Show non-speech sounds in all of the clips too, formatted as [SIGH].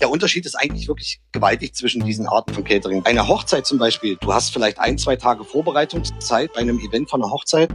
der Unterschied ist eigentlich wirklich gewaltig zwischen diesen Arten von Catering. Eine Hochzeit zum Beispiel, du hast vielleicht ein, zwei Tage Vorbereitungszeit bei einem Event von einer Hochzeit.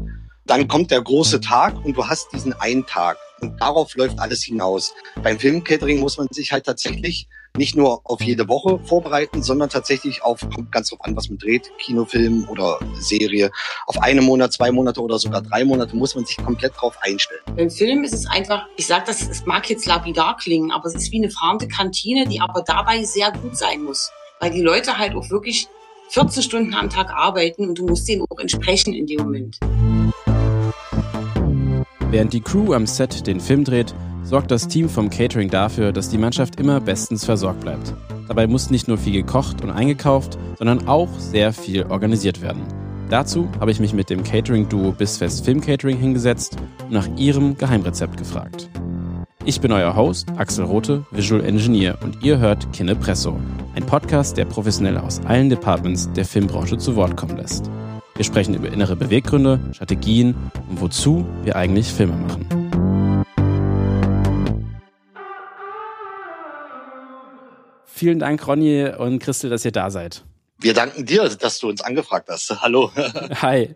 Dann kommt der große Tag und du hast diesen einen Tag. Und darauf läuft alles hinaus. Beim Filmcatering muss man sich halt tatsächlich nicht nur auf jede Woche vorbereiten, sondern tatsächlich auf, kommt ganz drauf an, was man dreht, Kinofilm oder Serie. Auf einen Monat, zwei Monate oder sogar drei Monate muss man sich komplett drauf einstellen. Beim Film ist es einfach, ich sage das, es mag jetzt lapidar klingen, aber es ist wie eine fahrende Kantine, die aber dabei sehr gut sein muss. Weil die Leute halt auch wirklich 14 Stunden am Tag arbeiten und du musst denen auch entsprechen in dem Moment. Während die Crew am Set den Film dreht, sorgt das Team vom Catering dafür, dass die Mannschaft immer bestens versorgt bleibt. Dabei muss nicht nur viel gekocht und eingekauft, sondern auch sehr viel organisiert werden. Dazu habe ich mich mit dem Catering-Duo Bisfest Film Catering hingesetzt und nach ihrem Geheimrezept gefragt. Ich bin euer Host, Axel Rote, Visual Engineer, und ihr hört Kinepresso, ein Podcast, der Professionelle aus allen Departments der Filmbranche zu Wort kommen lässt. Wir sprechen über innere Beweggründe, Strategien und wozu wir eigentlich Filme machen. Vielen Dank, Ronny und Christel, dass ihr da seid. Wir danken dir, dass du uns angefragt hast. [LAUGHS] Hallo. Hi.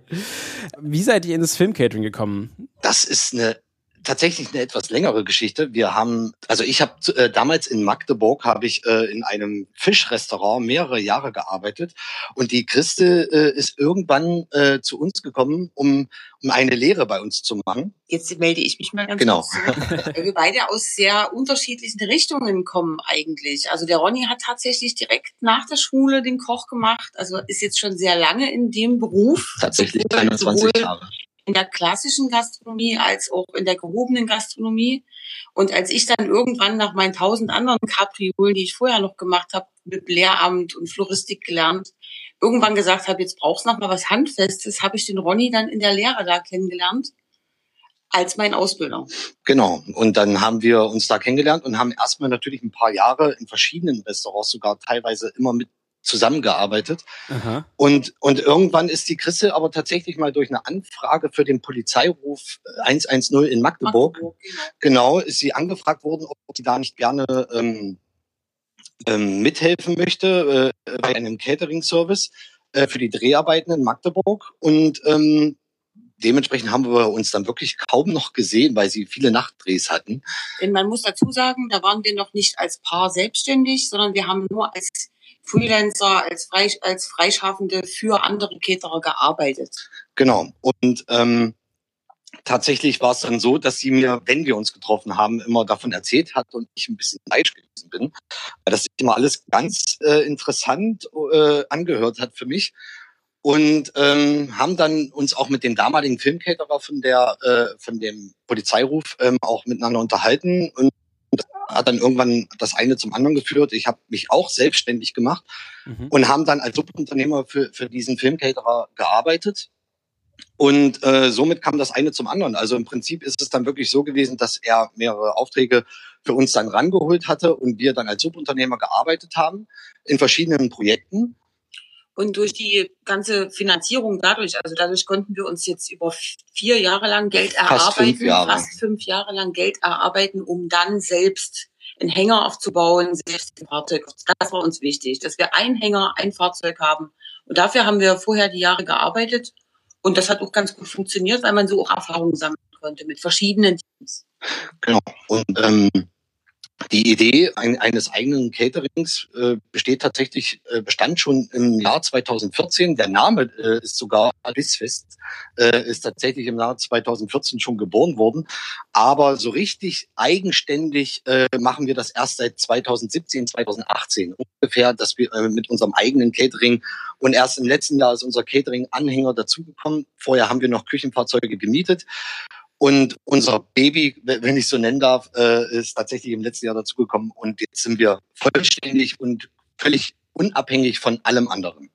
Wie seid ihr ins Filmcatering gekommen? Das ist eine tatsächlich eine etwas längere Geschichte. Wir haben, also ich habe äh, damals in Magdeburg habe ich äh, in einem Fischrestaurant mehrere Jahre gearbeitet und die Christe äh, ist irgendwann äh, zu uns gekommen, um um eine Lehre bei uns zu machen. Jetzt melde ich mich mal ganz genau. kurz weil wir beide aus sehr unterschiedlichen Richtungen kommen eigentlich. Also der Ronny hat tatsächlich direkt nach der Schule den Koch gemacht, also ist jetzt schon sehr lange in dem Beruf. Tatsächlich 21 Jahre in der klassischen Gastronomie als auch in der gehobenen Gastronomie. Und als ich dann irgendwann nach meinen tausend anderen Kapriolen, die ich vorher noch gemacht habe, mit Lehramt und Floristik gelernt, irgendwann gesagt habe, jetzt brauchst du noch mal was Handfestes, habe ich den Ronny dann in der Lehre da kennengelernt als mein Ausbilder. Genau. Und dann haben wir uns da kennengelernt und haben erstmal natürlich ein paar Jahre in verschiedenen Restaurants sogar teilweise immer mit zusammengearbeitet. Aha. Und, und irgendwann ist die Chrisse aber tatsächlich mal durch eine Anfrage für den Polizeiruf 110 in Magdeburg, Magdeburg genau. genau. ist sie angefragt worden, ob sie da nicht gerne ähm, ähm, mithelfen möchte äh, bei einem Catering-Service äh, für die Dreharbeiten in Magdeburg. Und ähm, dementsprechend haben wir uns dann wirklich kaum noch gesehen, weil sie viele Nachtdrehs hatten. Denn man muss dazu sagen, da waren wir noch nicht als Paar selbstständig, sondern wir haben nur als Freelancer, als, Frei, als Freischaffende für andere Caterer gearbeitet. Genau. Und ähm, tatsächlich war es dann so, dass sie mir, wenn wir uns getroffen haben, immer davon erzählt hat und ich ein bisschen neidisch gewesen bin, weil das immer alles ganz äh, interessant äh, angehört hat für mich. Und ähm, haben dann uns auch mit dem damaligen Filmcaterer von der äh, von dem Polizeiruf ähm, auch miteinander unterhalten und hat dann irgendwann das eine zum anderen geführt. Ich habe mich auch selbstständig gemacht mhm. und haben dann als Subunternehmer für, für diesen Filmcaterer gearbeitet. Und äh, somit kam das eine zum anderen. Also im Prinzip ist es dann wirklich so gewesen, dass er mehrere Aufträge für uns dann rangeholt hatte und wir dann als Subunternehmer gearbeitet haben in verschiedenen Projekten. Und durch die ganze Finanzierung dadurch, also dadurch konnten wir uns jetzt über vier Jahre lang Geld erarbeiten, fast fünf Jahre, fast fünf Jahre lang Geld erarbeiten, um dann selbst einen Hänger aufzubauen, selbst ein Fahrzeug. Das war uns wichtig, dass wir einen Hänger, ein Fahrzeug haben. Und dafür haben wir vorher die Jahre gearbeitet. Und das hat auch ganz gut funktioniert, weil man so auch Erfahrungen sammeln konnte mit verschiedenen Teams. Genau. Und ähm, die Idee ein, eines eigenen Caterings äh, besteht tatsächlich, äh, bestand schon im Jahr 2014. Der Name äh, ist sogar Bissfest, äh, ist tatsächlich im Jahr 2014 schon geboren worden. Aber so richtig eigenständig äh, machen wir das erst seit 2017, 2018 ungefähr, dass wir äh, mit unserem eigenen Catering und erst im letzten Jahr ist unser Catering-Anhänger dazugekommen. Vorher haben wir noch Küchenfahrzeuge gemietet. Und unser Baby, wenn ich so nennen darf, äh, ist tatsächlich im letzten Jahr dazugekommen. Und jetzt sind wir vollständig und völlig unabhängig von allem anderen.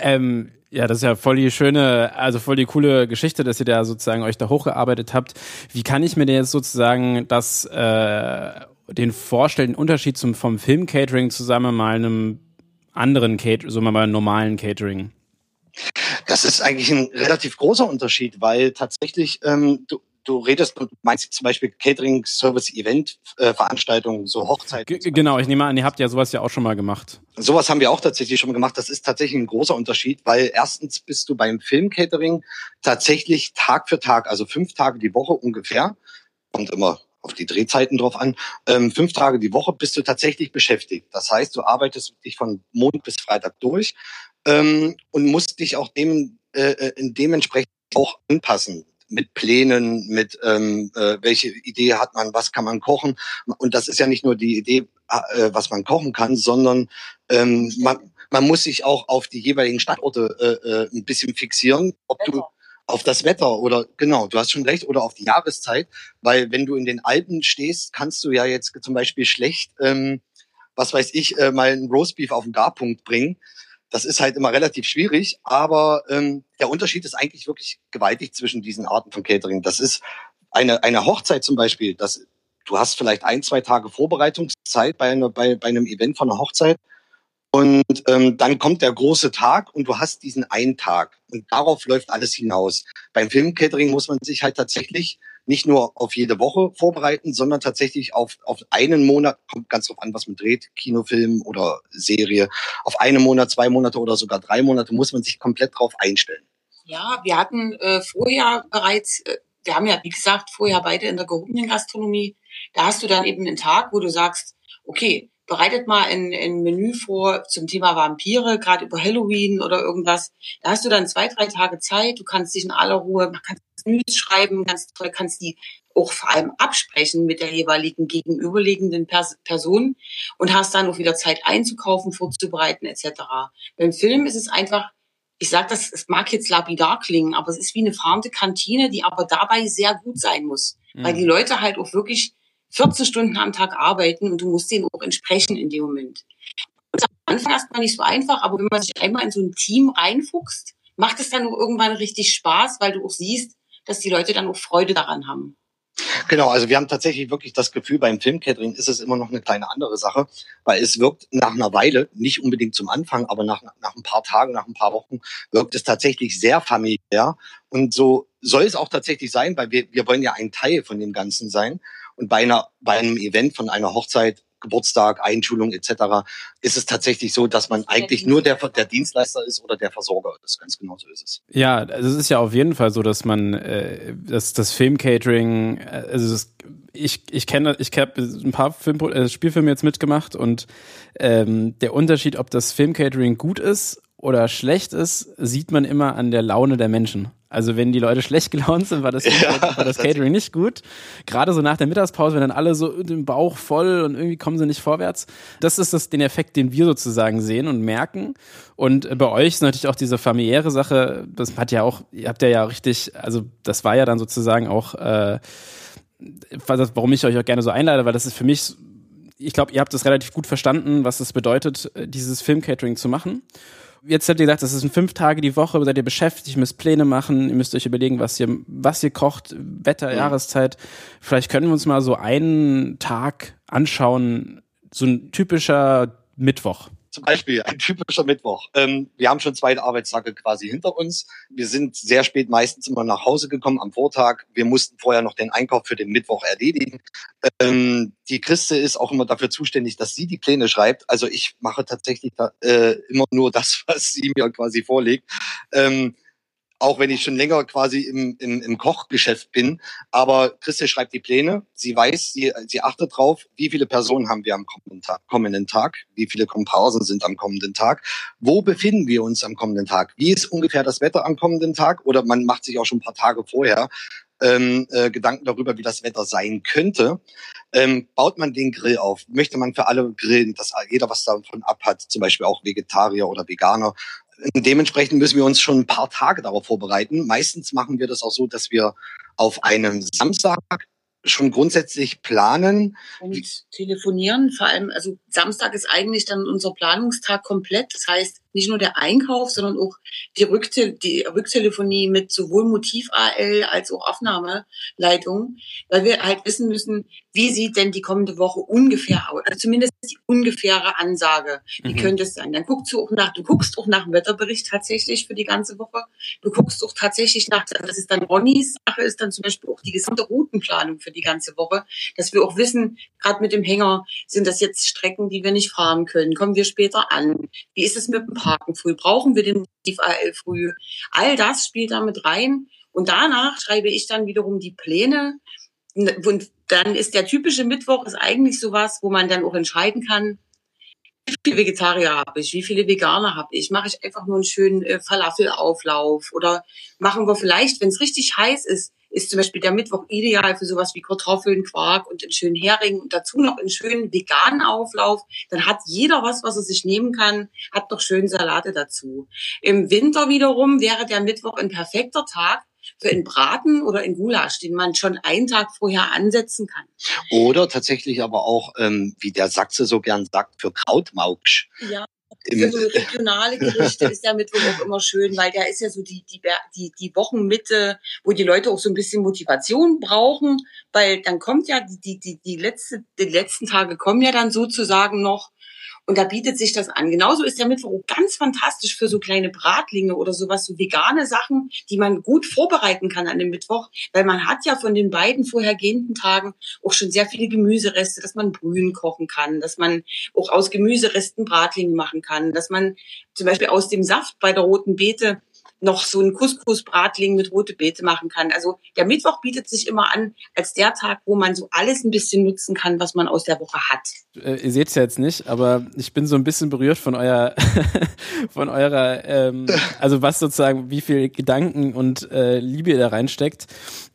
Ähm, ja, das ist ja voll die schöne, also voll die coole Geschichte, dass ihr da sozusagen euch da hochgearbeitet habt. Wie kann ich mir denn jetzt sozusagen das, äh, den vorstellen, den Unterschied zum, vom Film-Catering zusammen mal einem anderen Catering, so mal einem normalen Catering? Das ist eigentlich ein relativ großer Unterschied, weil tatsächlich ähm, du, du redest, du meinst zum Beispiel Catering, Service, Event, äh, Veranstaltungen, so Hochzeiten. G genau, ich nehme an, ihr habt ja sowas ja auch schon mal gemacht. Sowas haben wir auch tatsächlich schon mal gemacht. Das ist tatsächlich ein großer Unterschied, weil erstens bist du beim Filmcatering tatsächlich Tag für Tag, also fünf Tage die Woche ungefähr, kommt immer auf die Drehzeiten drauf an, ähm, fünf Tage die Woche bist du tatsächlich beschäftigt. Das heißt, du arbeitest dich von Montag bis Freitag durch ähm, und musst dich auch dem, äh, äh dementsprechend auch anpassen mit Plänen, mit ähm, äh, welche Idee hat man, was kann man kochen. Und das ist ja nicht nur die Idee, äh, was man kochen kann, sondern ähm, man, man muss sich auch auf die jeweiligen Standorte äh, äh, ein bisschen fixieren, ob du auf das Wetter oder genau, du hast schon recht, oder auf die Jahreszeit, weil wenn du in den Alpen stehst, kannst du ja jetzt zum Beispiel schlecht, ähm, was weiß ich, äh, mal ein Roastbeef auf den Garpunkt bringen. Das ist halt immer relativ schwierig, aber ähm, der Unterschied ist eigentlich wirklich gewaltig zwischen diesen Arten von Catering. Das ist eine, eine Hochzeit zum Beispiel, das, du hast vielleicht ein, zwei Tage Vorbereitungszeit bei, einer, bei, bei einem Event von einer Hochzeit und ähm, dann kommt der große Tag und du hast diesen einen Tag. Und darauf läuft alles hinaus. Beim Filmcatering muss man sich halt tatsächlich nicht nur auf jede Woche vorbereiten, sondern tatsächlich auf, auf einen Monat, kommt ganz drauf an, was man dreht, Kinofilm oder Serie, auf einen Monat, zwei Monate oder sogar drei Monate muss man sich komplett drauf einstellen. Ja, wir hatten äh, vorher bereits, äh, wir haben ja, wie gesagt, vorher beide in der gehobenen Gastronomie. Da hast du dann eben einen Tag, wo du sagst, okay, bereitet mal ein, ein Menü vor zum Thema Vampire, gerade über Halloween oder irgendwas. Da hast du dann zwei, drei Tage Zeit. Du kannst dich in aller Ruhe, man kann schreiben, ganz toll, kannst die auch vor allem absprechen mit der jeweiligen gegenüberliegenden Pers Person und hast dann auch wieder Zeit einzukaufen, vorzubereiten etc. Beim Film ist es einfach, ich sage das, es mag jetzt lapidar klingen, aber es ist wie eine fahrende Kantine, die aber dabei sehr gut sein muss, mhm. weil die Leute halt auch wirklich 14 Stunden am Tag arbeiten und du musst denen auch entsprechen in dem Moment. Und am Anfang erstmal nicht so einfach, aber wenn man sich einmal in so ein Team reinfuchst, macht es dann auch irgendwann richtig Spaß, weil du auch siehst, dass die Leute dann auch Freude daran haben. Genau, also wir haben tatsächlich wirklich das Gefühl, beim Filmcatering ist es immer noch eine kleine andere Sache, weil es wirkt nach einer Weile, nicht unbedingt zum Anfang, aber nach, nach ein paar Tagen, nach ein paar Wochen, wirkt es tatsächlich sehr familiär. Und so soll es auch tatsächlich sein, weil wir, wir wollen ja ein Teil von dem Ganzen sein. Und bei, einer, bei einem Event von einer Hochzeit, Geburtstag, Einschulung etc. ist es tatsächlich so, dass man eigentlich nur der, der Dienstleister ist oder der Versorger ist. Ganz genau so ist es. Ja, also es ist ja auf jeden Fall so, dass man äh, das, das Filmcatering, äh, also das, ich, ich kenne, ich habe ein paar Film, äh, Spielfilme jetzt mitgemacht und ähm, der Unterschied, ob das Filmcatering gut ist oder schlecht ist, sieht man immer an der Laune der Menschen. Also wenn die Leute schlecht gelaunt sind, war das, ja, war das Catering nicht gut. Gerade so nach der Mittagspause, wenn dann alle so den Bauch voll und irgendwie kommen sie nicht vorwärts. Das ist das, den Effekt, den wir sozusagen sehen und merken. Und bei euch ist natürlich auch diese familiäre Sache, das hat ja auch, ihr habt ja ja richtig, also das war ja dann sozusagen auch, äh, warum ich euch auch gerne so einlade, weil das ist für mich ich glaube, ihr habt es relativ gut verstanden, was es bedeutet, dieses Filmcatering zu machen jetzt habt ihr gesagt, das ist fünf Tage die Woche, seid ihr beschäftigt, ihr müsst Pläne machen, ihr müsst euch überlegen, was ihr, was ihr kocht, Wetter, mhm. Jahreszeit. Vielleicht können wir uns mal so einen Tag anschauen, so ein typischer Mittwoch. Zum Beispiel ein typischer Mittwoch. Ähm, wir haben schon zwei Arbeitstage quasi hinter uns. Wir sind sehr spät meistens immer nach Hause gekommen am Vortag. Wir mussten vorher noch den Einkauf für den Mittwoch erledigen. Ähm, die Christe ist auch immer dafür zuständig, dass sie die Pläne schreibt. Also ich mache tatsächlich da, äh, immer nur das, [LAUGHS] was sie mir quasi vorlegt. Ähm, auch wenn ich schon länger quasi im, im, im Kochgeschäft bin. Aber Christi schreibt die Pläne. Sie weiß, sie, sie achtet drauf, wie viele Personen haben wir am kommenden Tag, kommenden Tag, wie viele Komparsen sind am kommenden Tag, wo befinden wir uns am kommenden Tag, wie ist ungefähr das Wetter am kommenden Tag oder man macht sich auch schon ein paar Tage vorher ähm, äh, Gedanken darüber, wie das Wetter sein könnte. Ähm, baut man den Grill auf? Möchte man für alle grillen, dass jeder was davon abhat, zum Beispiel auch Vegetarier oder Veganer? Dementsprechend müssen wir uns schon ein paar Tage darauf vorbereiten. Meistens machen wir das auch so, dass wir auf einem Samstag schon grundsätzlich planen. Und telefonieren, vor allem, also Samstag ist eigentlich dann unser Planungstag komplett. Das heißt, nicht nur der Einkauf, sondern auch die, Rückte die Rücktelefonie mit sowohl Motiv-AL als auch Aufnahmeleitung, weil wir halt wissen müssen, wie sieht denn die kommende Woche ungefähr aus, also zumindest die ungefähre Ansage, wie mhm. könnte es sein. Dann guckst du auch nach, du guckst auch nach dem Wetterbericht tatsächlich für die ganze Woche, du guckst auch tatsächlich nach, das ist dann Ronnys Sache, ist dann zum Beispiel auch die gesamte Routenplanung für die ganze Woche, dass wir auch wissen, gerade mit dem Hänger, sind das jetzt Strecken, die wir nicht fahren können, kommen wir später an, wie ist es mit dem Parken früh? Brauchen wir den Motiv AL früh? All das spielt da mit rein. Und danach schreibe ich dann wiederum die Pläne. Und dann ist der typische Mittwoch ist eigentlich sowas, wo man dann auch entscheiden kann, wie viele Vegetarier habe ich, wie viele Veganer habe ich, mache ich einfach nur einen schönen äh, Falafelauflauf oder machen wir vielleicht, wenn es richtig heiß ist, ist zum Beispiel der Mittwoch ideal für sowas wie Kartoffeln, Quark und einen schönen Hering und dazu noch einen schönen veganen Auflauf. Dann hat jeder was, was er sich nehmen kann, hat noch schön Salate dazu. Im Winter wiederum wäre der Mittwoch ein perfekter Tag für einen Braten oder einen Gulasch, den man schon einen Tag vorher ansetzen kann. Oder tatsächlich aber auch, ähm, wie der Sachse so gern sagt, für Krautmauksch. Ja. Für so regionale [LAUGHS] Gerichte ist der Mittwoch auch immer schön, weil der ist ja so die, die, die, die Wochenmitte, wo die Leute auch so ein bisschen Motivation brauchen, weil dann kommt ja die, die, die, die, letzte, die letzten Tage kommen ja dann sozusagen noch und da bietet sich das an. Genauso ist der Mittwoch ganz fantastisch für so kleine Bratlinge oder sowas, so vegane Sachen, die man gut vorbereiten kann an dem Mittwoch, weil man hat ja von den beiden vorhergehenden Tagen auch schon sehr viele Gemüsereste, dass man Brühen kochen kann, dass man auch aus Gemüseresten Bratlinge machen kann, dass man zum Beispiel aus dem Saft bei der roten Beete noch so einen Couscous-Bratling mit rote Beete machen kann. Also der Mittwoch bietet sich immer an als der Tag, wo man so alles ein bisschen nutzen kann, was man aus der Woche hat. Äh, ihr seht es ja jetzt nicht, aber ich bin so ein bisschen berührt von euer, [LAUGHS] von eurer, ähm, [LAUGHS] also was sozusagen, wie viel Gedanken und äh, Liebe ihr da reinsteckt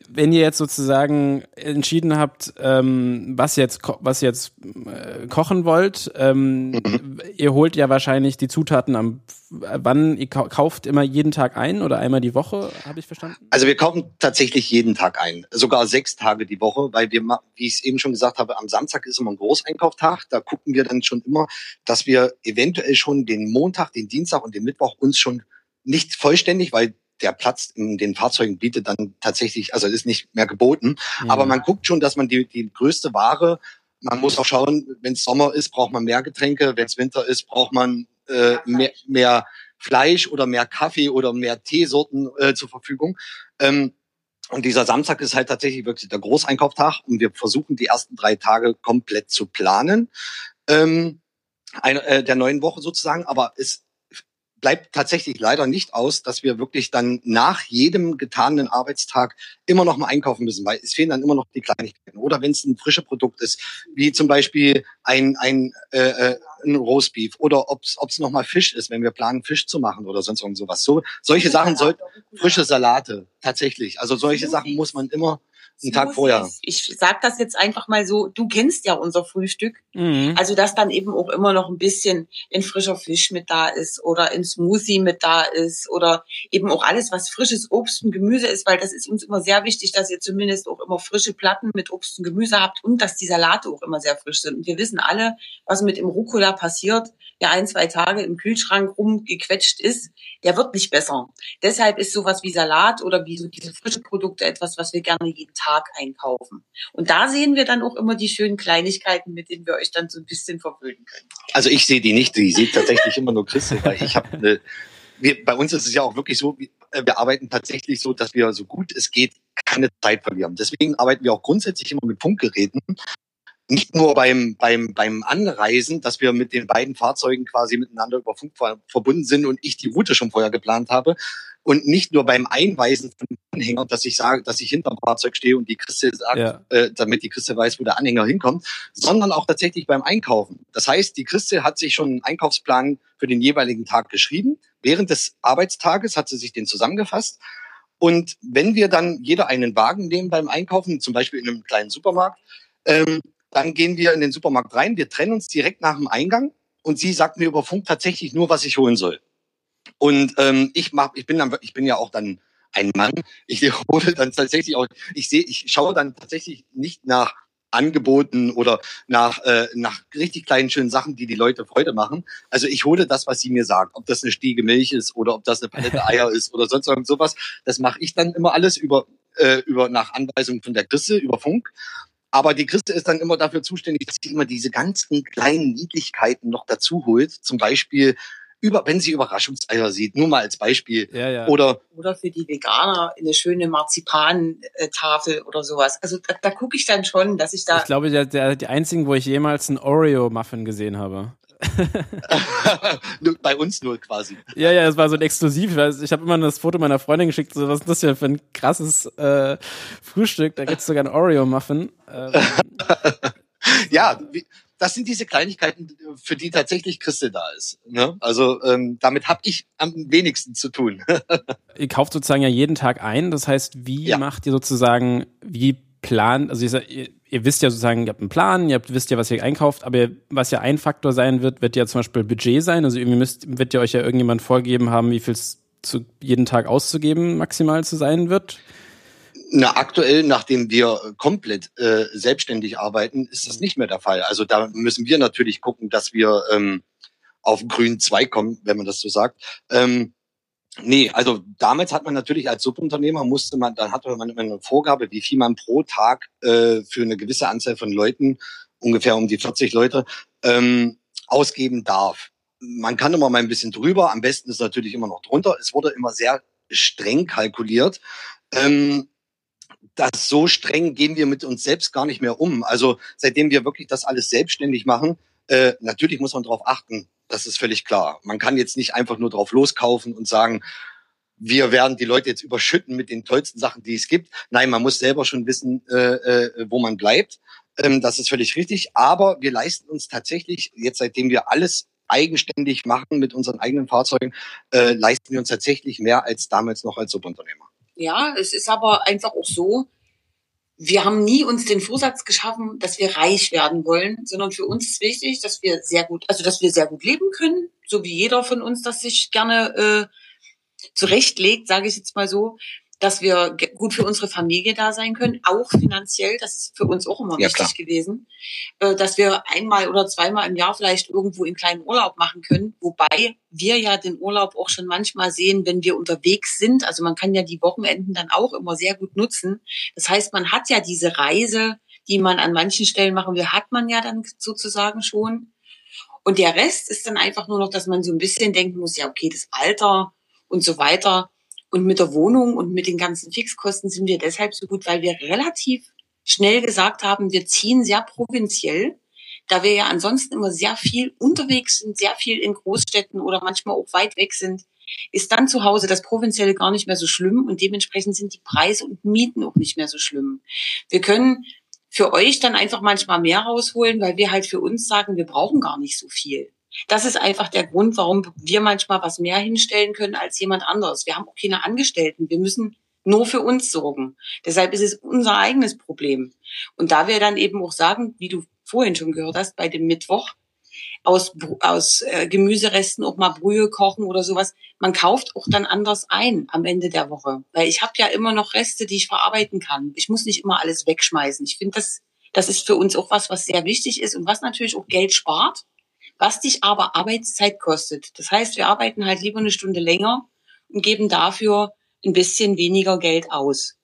wenn ihr jetzt sozusagen entschieden habt, ähm, was jetzt was jetzt äh, kochen wollt, ähm, mhm. ihr holt ja wahrscheinlich die Zutaten am wann ihr kauft immer jeden Tag ein oder einmal die Woche, habe ich verstanden? Also wir kaufen tatsächlich jeden Tag ein, sogar sechs Tage die Woche, weil wir, wie ich es eben schon gesagt habe, am Samstag ist immer ein Großeinkauftag. Da gucken wir dann schon immer, dass wir eventuell schon den Montag, den Dienstag und den Mittwoch uns schon nicht vollständig, weil der Platz in den Fahrzeugen bietet dann tatsächlich, also ist nicht mehr geboten. Mhm. Aber man guckt schon, dass man die, die größte Ware, man muss auch schauen, wenn es Sommer ist, braucht man mehr Getränke, wenn es Winter ist, braucht man äh, mehr, mehr Fleisch oder mehr Kaffee oder mehr Teesorten äh, zur Verfügung. Ähm, und dieser Samstag ist halt tatsächlich wirklich der Großeinkauftag und wir versuchen die ersten drei Tage komplett zu planen. Ähm, eine, äh, der neuen Woche sozusagen, aber es bleibt tatsächlich leider nicht aus, dass wir wirklich dann nach jedem getanen Arbeitstag immer noch mal einkaufen müssen, weil es fehlen dann immer noch die Kleinigkeiten. Oder wenn es ein frisches Produkt ist, wie zum Beispiel ein, ein, äh, äh ein Roastbeef oder ob es noch mal Fisch ist, wenn wir planen, Fisch zu machen oder sonst irgend sowas. So, solche Sachen sollten, frische Salate, tatsächlich. Also solche Sachen muss man immer einen Tag vorher. Ich sag das jetzt einfach mal so, du kennst ja unser Frühstück. Mhm. Also dass dann eben auch immer noch ein bisschen in frischer Fisch mit da ist oder in Smoothie mit da ist oder eben auch alles, was frisches Obst und Gemüse ist, weil das ist uns immer sehr wichtig, dass ihr zumindest auch immer frische Platten mit Obst und Gemüse habt und dass die Salate auch immer sehr frisch sind. Und wir wissen alle, was mit dem Rucola passiert, der ein, zwei Tage im Kühlschrank rumgequetscht ist, der wird nicht besser. Deshalb ist sowas wie Salat oder wie so diese frische Produkte etwas, was wir gerne jeden Tag einkaufen. Und da sehen wir dann auch immer die schönen Kleinigkeiten, mit denen wir euch dann so ein bisschen verwöhnen können. Also ich sehe die nicht, die sieht tatsächlich immer nur Christel, weil ich habe eine wir, bei uns ist es ja auch wirklich so, äh, wir arbeiten tatsächlich so, dass wir so gut es geht keine Zeit verlieren. Deswegen arbeiten wir auch grundsätzlich immer mit Funkgeräten, nicht nur beim, beim, beim Anreisen, dass wir mit den beiden Fahrzeugen quasi miteinander über Funk verbunden sind und ich die Route schon vorher geplant habe. Und nicht nur beim Einweisen von Anhängern, dass ich sage, dass ich hinterm Fahrzeug stehe und die Christe sagt, ja. äh, damit die Christe weiß, wo der Anhänger hinkommt, sondern auch tatsächlich beim Einkaufen. Das heißt, die Christe hat sich schon einen Einkaufsplan für den jeweiligen Tag geschrieben. Während des Arbeitstages hat sie sich den zusammengefasst. Und wenn wir dann jeder einen Wagen nehmen beim Einkaufen, zum Beispiel in einem kleinen Supermarkt, ähm, dann gehen wir in den Supermarkt rein, wir trennen uns direkt nach dem Eingang und sie sagt mir über Funk tatsächlich nur, was ich holen soll. Und ähm, ich mach, ich bin dann, ich bin ja auch dann ein Mann. Ich [LAUGHS] hole dann tatsächlich auch, ich sehe, ich schaue dann tatsächlich nicht nach Angeboten oder nach, äh, nach richtig kleinen schönen Sachen, die die Leute Freude machen. Also ich hole das, was sie mir sagt, ob das eine Stiege Milch ist oder ob das eine Palette [LAUGHS] Eier ist oder sonst irgend sowas. Das mache ich dann immer alles über, äh, über nach Anweisung von der Chrisse, über Funk. Aber die Christe ist dann immer dafür zuständig, dass sie immer diese ganzen kleinen Niedlichkeiten noch dazu holt. Zum Beispiel über, wenn sie Überraschungseier sieht, nur mal als Beispiel. Ja, ja. Oder, oder für die Veganer eine schöne Marzipantafel oder sowas. Also da, da gucke ich dann schon, dass ich da. Ich glaube, der, der, die einzigen, wo ich jemals einen Oreo-Muffin gesehen habe. [LAUGHS] Bei uns nur quasi. Ja, ja, es war so ein Exklusiv. Ich habe immer das Foto meiner Freundin geschickt, so, was ist das hier für ein krasses äh, Frühstück? Da gibt's sogar einen Oreo-Muffin. Ähm, [LAUGHS] ja, wie, das sind diese Kleinigkeiten, für die tatsächlich Christel da ist. Ne? Also ähm, damit habe ich am wenigsten zu tun. [LAUGHS] ihr kauft sozusagen ja jeden Tag ein. Das heißt, wie ja. macht ihr sozusagen, wie plant, also ihr, ihr, wisst ja sozusagen, ihr habt einen Plan, ihr habt, wisst ja, was ihr einkauft, aber was ja ein Faktor sein wird, wird ja zum Beispiel Budget sein. Also irgendwie müsst, wird ja euch ja irgendjemand vorgeben haben, wie viel es zu jeden Tag auszugeben maximal zu sein wird. Na, aktuell, nachdem wir komplett äh, selbstständig arbeiten, ist das nicht mehr der Fall. Also da müssen wir natürlich gucken, dass wir ähm, auf den grünen Zweig kommen, wenn man das so sagt. Ähm, nee, also damals hat man natürlich als Subunternehmer musste man, dann hatte man eine Vorgabe, wie viel man pro Tag äh, für eine gewisse Anzahl von Leuten, ungefähr um die 40 Leute, ähm, ausgeben darf. Man kann immer mal ein bisschen drüber, am besten ist natürlich immer noch drunter. Es wurde immer sehr streng kalkuliert. Ähm, das so streng gehen wir mit uns selbst gar nicht mehr um. Also seitdem wir wirklich das alles selbstständig machen, äh, natürlich muss man darauf achten. Das ist völlig klar. Man kann jetzt nicht einfach nur drauf loskaufen und sagen, wir werden die Leute jetzt überschütten mit den tollsten Sachen, die es gibt. Nein, man muss selber schon wissen, äh, äh, wo man bleibt. Ähm, das ist völlig richtig. Aber wir leisten uns tatsächlich, jetzt seitdem wir alles eigenständig machen mit unseren eigenen Fahrzeugen, äh, leisten wir uns tatsächlich mehr als damals noch als Subunternehmer. Ja, es ist aber einfach auch so, wir haben nie uns den Vorsatz geschaffen, dass wir reich werden wollen, sondern für uns ist wichtig, dass wir sehr gut, also dass wir sehr gut leben können, so wie jeder von uns das sich gerne äh, zurechtlegt, sage ich jetzt mal so dass wir gut für unsere Familie da sein können, auch finanziell. Das ist für uns auch immer ja, wichtig klar. gewesen. Äh, dass wir einmal oder zweimal im Jahr vielleicht irgendwo einen kleinen Urlaub machen können. Wobei wir ja den Urlaub auch schon manchmal sehen, wenn wir unterwegs sind. Also man kann ja die Wochenenden dann auch immer sehr gut nutzen. Das heißt, man hat ja diese Reise, die man an manchen Stellen machen will, hat man ja dann sozusagen schon. Und der Rest ist dann einfach nur noch, dass man so ein bisschen denken muss, ja, okay, das Alter und so weiter und mit der Wohnung und mit den ganzen Fixkosten sind wir deshalb so gut, weil wir relativ schnell gesagt haben, wir ziehen sehr provinziell, da wir ja ansonsten immer sehr viel unterwegs sind, sehr viel in Großstädten oder manchmal auch weit weg sind, ist dann zu Hause das Provinzielle gar nicht mehr so schlimm und dementsprechend sind die Preise und Mieten auch nicht mehr so schlimm. Wir können für euch dann einfach manchmal mehr rausholen, weil wir halt für uns sagen, wir brauchen gar nicht so viel. Das ist einfach der Grund, warum wir manchmal was mehr hinstellen können als jemand anderes. Wir haben auch keine Angestellten. Wir müssen nur für uns sorgen. Deshalb ist es unser eigenes Problem. Und da wir dann eben auch sagen, wie du vorhin schon gehört hast, bei dem Mittwoch, aus, aus äh, Gemüseresten auch mal Brühe kochen oder sowas. Man kauft auch dann anders ein am Ende der Woche. Weil ich habe ja immer noch Reste, die ich verarbeiten kann. Ich muss nicht immer alles wegschmeißen. Ich finde, das, das ist für uns auch was, was sehr wichtig ist und was natürlich auch Geld spart was dich aber Arbeitszeit kostet. Das heißt, wir arbeiten halt lieber eine Stunde länger und geben dafür ein bisschen weniger Geld aus.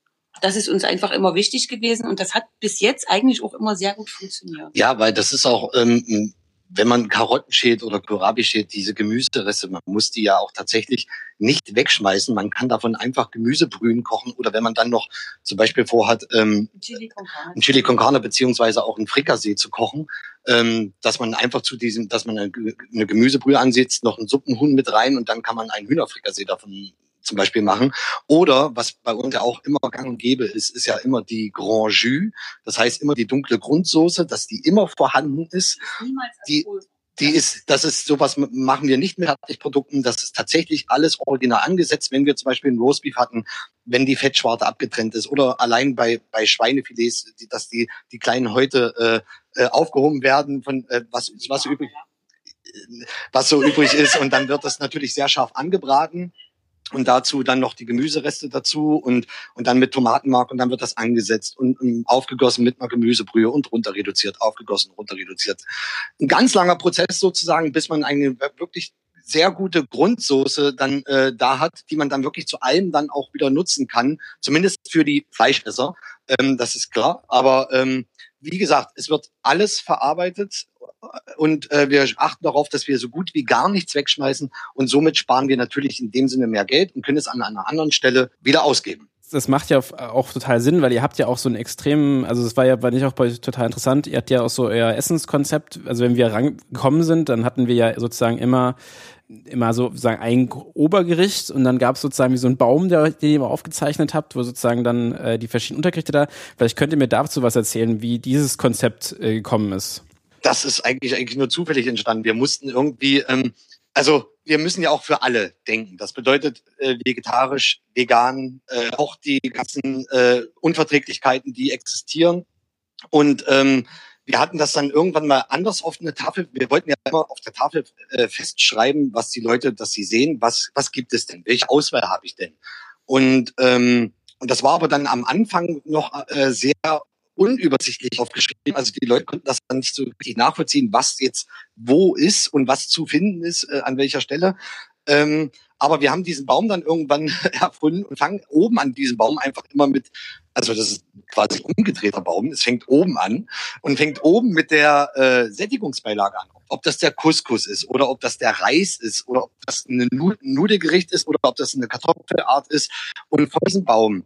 Das ist uns einfach immer wichtig gewesen und das hat bis jetzt eigentlich auch immer sehr gut funktioniert. Ja, weil das ist auch ähm, wenn man Karotten schält oder Kohlrabi schält, diese Gemüsereste, man muss die ja auch tatsächlich nicht wegschmeißen. Man kann davon einfach Gemüsebrühen kochen oder wenn man dann noch zum Beispiel vorhat, ähm, Chili con Carne. ein Chili con Carne beziehungsweise auch ein Frikassee zu kochen, ähm, dass man einfach zu diesem, dass man eine, eine Gemüsebrühe ansetzt, noch einen Suppenhuhn mit rein und dann kann man einen Hühnerfrikassee davon zum Beispiel machen. Oder was bei uns ja auch immer gang und gäbe ist, ist ja immer die Grand Jus. Das heißt immer die dunkle Grundsoße, dass die immer vorhanden ist. Die, die ist, das ist sowas machen wir nicht mit Fertigprodukten. Das ist tatsächlich alles original angesetzt. Wenn wir zum Beispiel ein Roastbeef hatten, wenn die Fettschwarte abgetrennt ist oder allein bei bei Schweinefilets, dass die die kleinen Häute äh, äh, aufgehoben werden von äh, was was übrig was so übrig ist und dann wird das natürlich sehr scharf angebraten und dazu dann noch die Gemüsereste dazu und, und dann mit Tomatenmark und dann wird das angesetzt und, und aufgegossen mit einer Gemüsebrühe und runter reduziert, aufgegossen, runter reduziert. Ein ganz langer Prozess sozusagen, bis man eine wirklich sehr gute Grundsoße dann äh, da hat, die man dann wirklich zu allem dann auch wieder nutzen kann, zumindest für die Fleischesser, ähm, das ist klar. Aber ähm, wie gesagt, es wird alles verarbeitet und äh, wir achten darauf, dass wir so gut wie gar nichts wegschmeißen. Und somit sparen wir natürlich in dem Sinne mehr Geld und können es an einer anderen Stelle wieder ausgeben. Das macht ja auch total Sinn, weil ihr habt ja auch so einen extremen, also das war ja, war nicht auch bei euch total interessant, ihr habt ja auch so euer Essenskonzept, also wenn wir rangekommen sind, dann hatten wir ja sozusagen immer immer so sozusagen ein Obergericht und dann gab es sozusagen wie so einen Baum, der, den ihr aufgezeichnet habt, wo sozusagen dann äh, die verschiedenen Untergerichte da. Vielleicht könnt ihr mir dazu was erzählen, wie dieses Konzept äh, gekommen ist das ist eigentlich eigentlich nur zufällig entstanden. Wir mussten irgendwie, ähm, also wir müssen ja auch für alle denken. Das bedeutet äh, vegetarisch, vegan, äh, auch die ganzen äh, Unverträglichkeiten, die existieren. Und ähm, wir hatten das dann irgendwann mal anders auf eine Tafel. Wir wollten ja immer auf der Tafel äh, festschreiben, was die Leute, dass sie sehen, was was gibt es denn, welche Auswahl habe ich denn? Und ähm, und das war aber dann am Anfang noch äh, sehr unübersichtlich aufgeschrieben. Also die Leute konnten das dann nicht so richtig nachvollziehen, was jetzt wo ist und was zu finden ist, äh, an welcher Stelle. Ähm, aber wir haben diesen Baum dann irgendwann [LAUGHS] erfunden und fangen oben an diesem Baum einfach immer mit, also das ist quasi umgedrehter Baum, es fängt oben an und fängt oben mit der äh, Sättigungsbeilage an. Ob das der Couscous ist oder ob das der Reis ist oder ob das ein Nudelgericht ist oder ob das eine Kartoffelart ist. Und von diesem Baum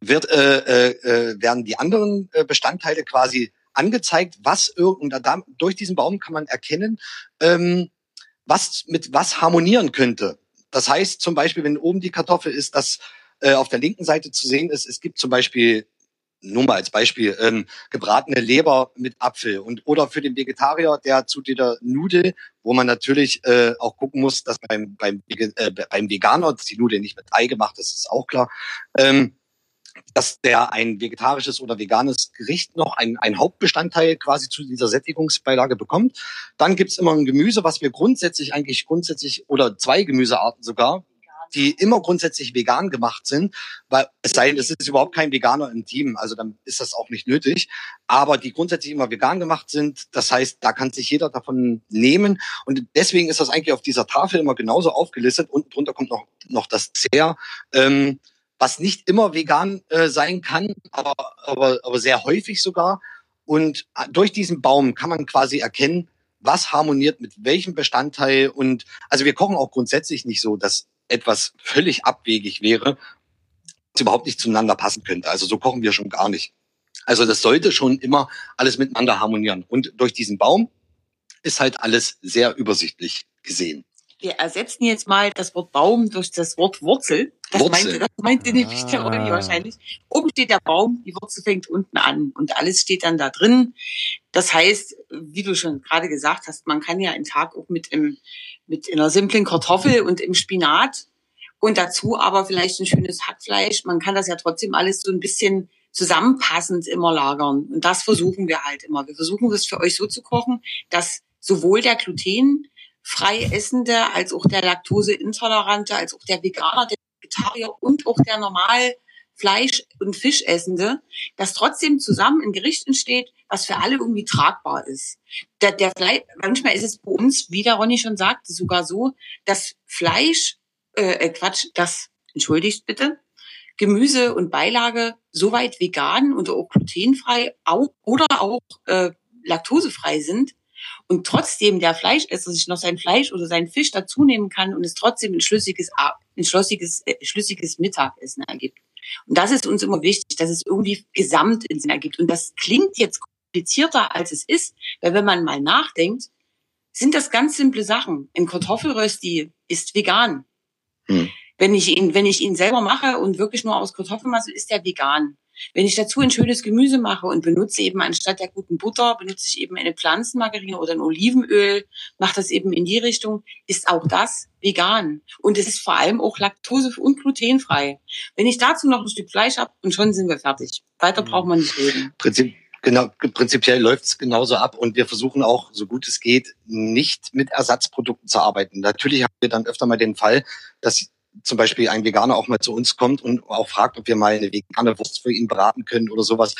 wird, äh, äh, äh, werden die anderen äh, Bestandteile quasi angezeigt, was und durch diesen Baum kann man erkennen, ähm, was mit was harmonieren könnte. Das heißt zum Beispiel, wenn oben die Kartoffel ist, dass äh, auf der linken Seite zu sehen ist, es gibt zum Beispiel nur mal als Beispiel ähm, gebratene Leber mit Apfel und oder für den Vegetarier, der zu dieser Nudel, wo man natürlich äh, auch gucken muss, dass beim beim, äh, beim Veganer die Nudel nicht mit Ei gemacht ist, ist auch klar. Ähm, dass der ein vegetarisches oder veganes Gericht noch ein, ein Hauptbestandteil quasi zu dieser Sättigungsbeilage bekommt. Dann gibt's immer ein Gemüse, was wir grundsätzlich eigentlich grundsätzlich oder zwei Gemüsearten sogar, die immer grundsätzlich vegan gemacht sind, weil es sei denn, es ist überhaupt kein Veganer im Team, also dann ist das auch nicht nötig, aber die grundsätzlich immer vegan gemacht sind, das heißt, da kann sich jeder davon nehmen und deswegen ist das eigentlich auf dieser Tafel immer genauso aufgelistet. Unten drunter kommt noch, noch das Dessert. Ähm, was nicht immer vegan äh, sein kann, aber, aber, aber sehr häufig sogar. Und äh, durch diesen Baum kann man quasi erkennen, was harmoniert mit welchem Bestandteil. Und also wir kochen auch grundsätzlich nicht so, dass etwas völlig abwegig wäre, was überhaupt nicht zueinander passen könnte. Also so kochen wir schon gar nicht. Also das sollte schon immer alles miteinander harmonieren. Und durch diesen Baum ist halt alles sehr übersichtlich gesehen wir ersetzen jetzt mal das Wort Baum durch das Wort Wurzel. Das Wurzel. meinte, das meinte ah. nämlich der Olli ah. wahrscheinlich. Oben steht der Baum, die Wurzel fängt unten an und alles steht dann da drin. Das heißt, wie du schon gerade gesagt hast, man kann ja einen Tag auch mit im, mit einer simplen Kartoffel und im Spinat und dazu aber vielleicht ein schönes Hackfleisch. Man kann das ja trotzdem alles so ein bisschen zusammenpassend immer lagern. Und das versuchen wir halt immer. Wir versuchen das für euch so zu kochen, dass sowohl der Gluten frei Essende, als auch der Laktoseintolerante, als auch der Veganer, der Vegetarier und auch der normal Fleisch- und Fischessende, dass trotzdem zusammen ein Gericht entsteht, was für alle irgendwie tragbar ist. Der, der Fleisch, manchmal ist es bei uns, wie der Ronny schon sagte, sogar so, dass Fleisch, äh, äh Quatsch, das, entschuldigt bitte, Gemüse und Beilage soweit vegan und auch glutenfrei auch, oder auch äh, laktosefrei sind, und trotzdem der Fleischesser sich noch sein Fleisch oder seinen Fisch dazu nehmen kann und es trotzdem ein schlüssiges, ein schlüssiges, äh, schlüssiges Mittagessen ergibt. Und das ist uns immer wichtig, dass es irgendwie gesamt in Sinn ergibt. Und das klingt jetzt komplizierter, als es ist, weil wenn man mal nachdenkt, sind das ganz simple Sachen. Ein Kartoffelrösti ist vegan. Hm. Wenn ich ihn, wenn ich ihn selber mache und wirklich nur aus Kartoffelmasse, ist der vegan. Wenn ich dazu ein schönes Gemüse mache und benutze eben anstatt der guten Butter, benutze ich eben eine Pflanzenmargarine oder ein Olivenöl, mache das eben in die Richtung, ist auch das vegan. Und es ist vor allem auch laktose- und glutenfrei. Wenn ich dazu noch ein Stück Fleisch habe und schon sind wir fertig. Weiter braucht man nicht reden. Prinzip Genau, prinzipiell läuft es genauso ab und wir versuchen auch, so gut es geht, nicht mit Ersatzprodukten zu arbeiten. Natürlich haben wir dann öfter mal den Fall, dass zum Beispiel ein Veganer auch mal zu uns kommt und auch fragt, ob wir mal eine vegane Wurst für ihn beraten können oder sowas.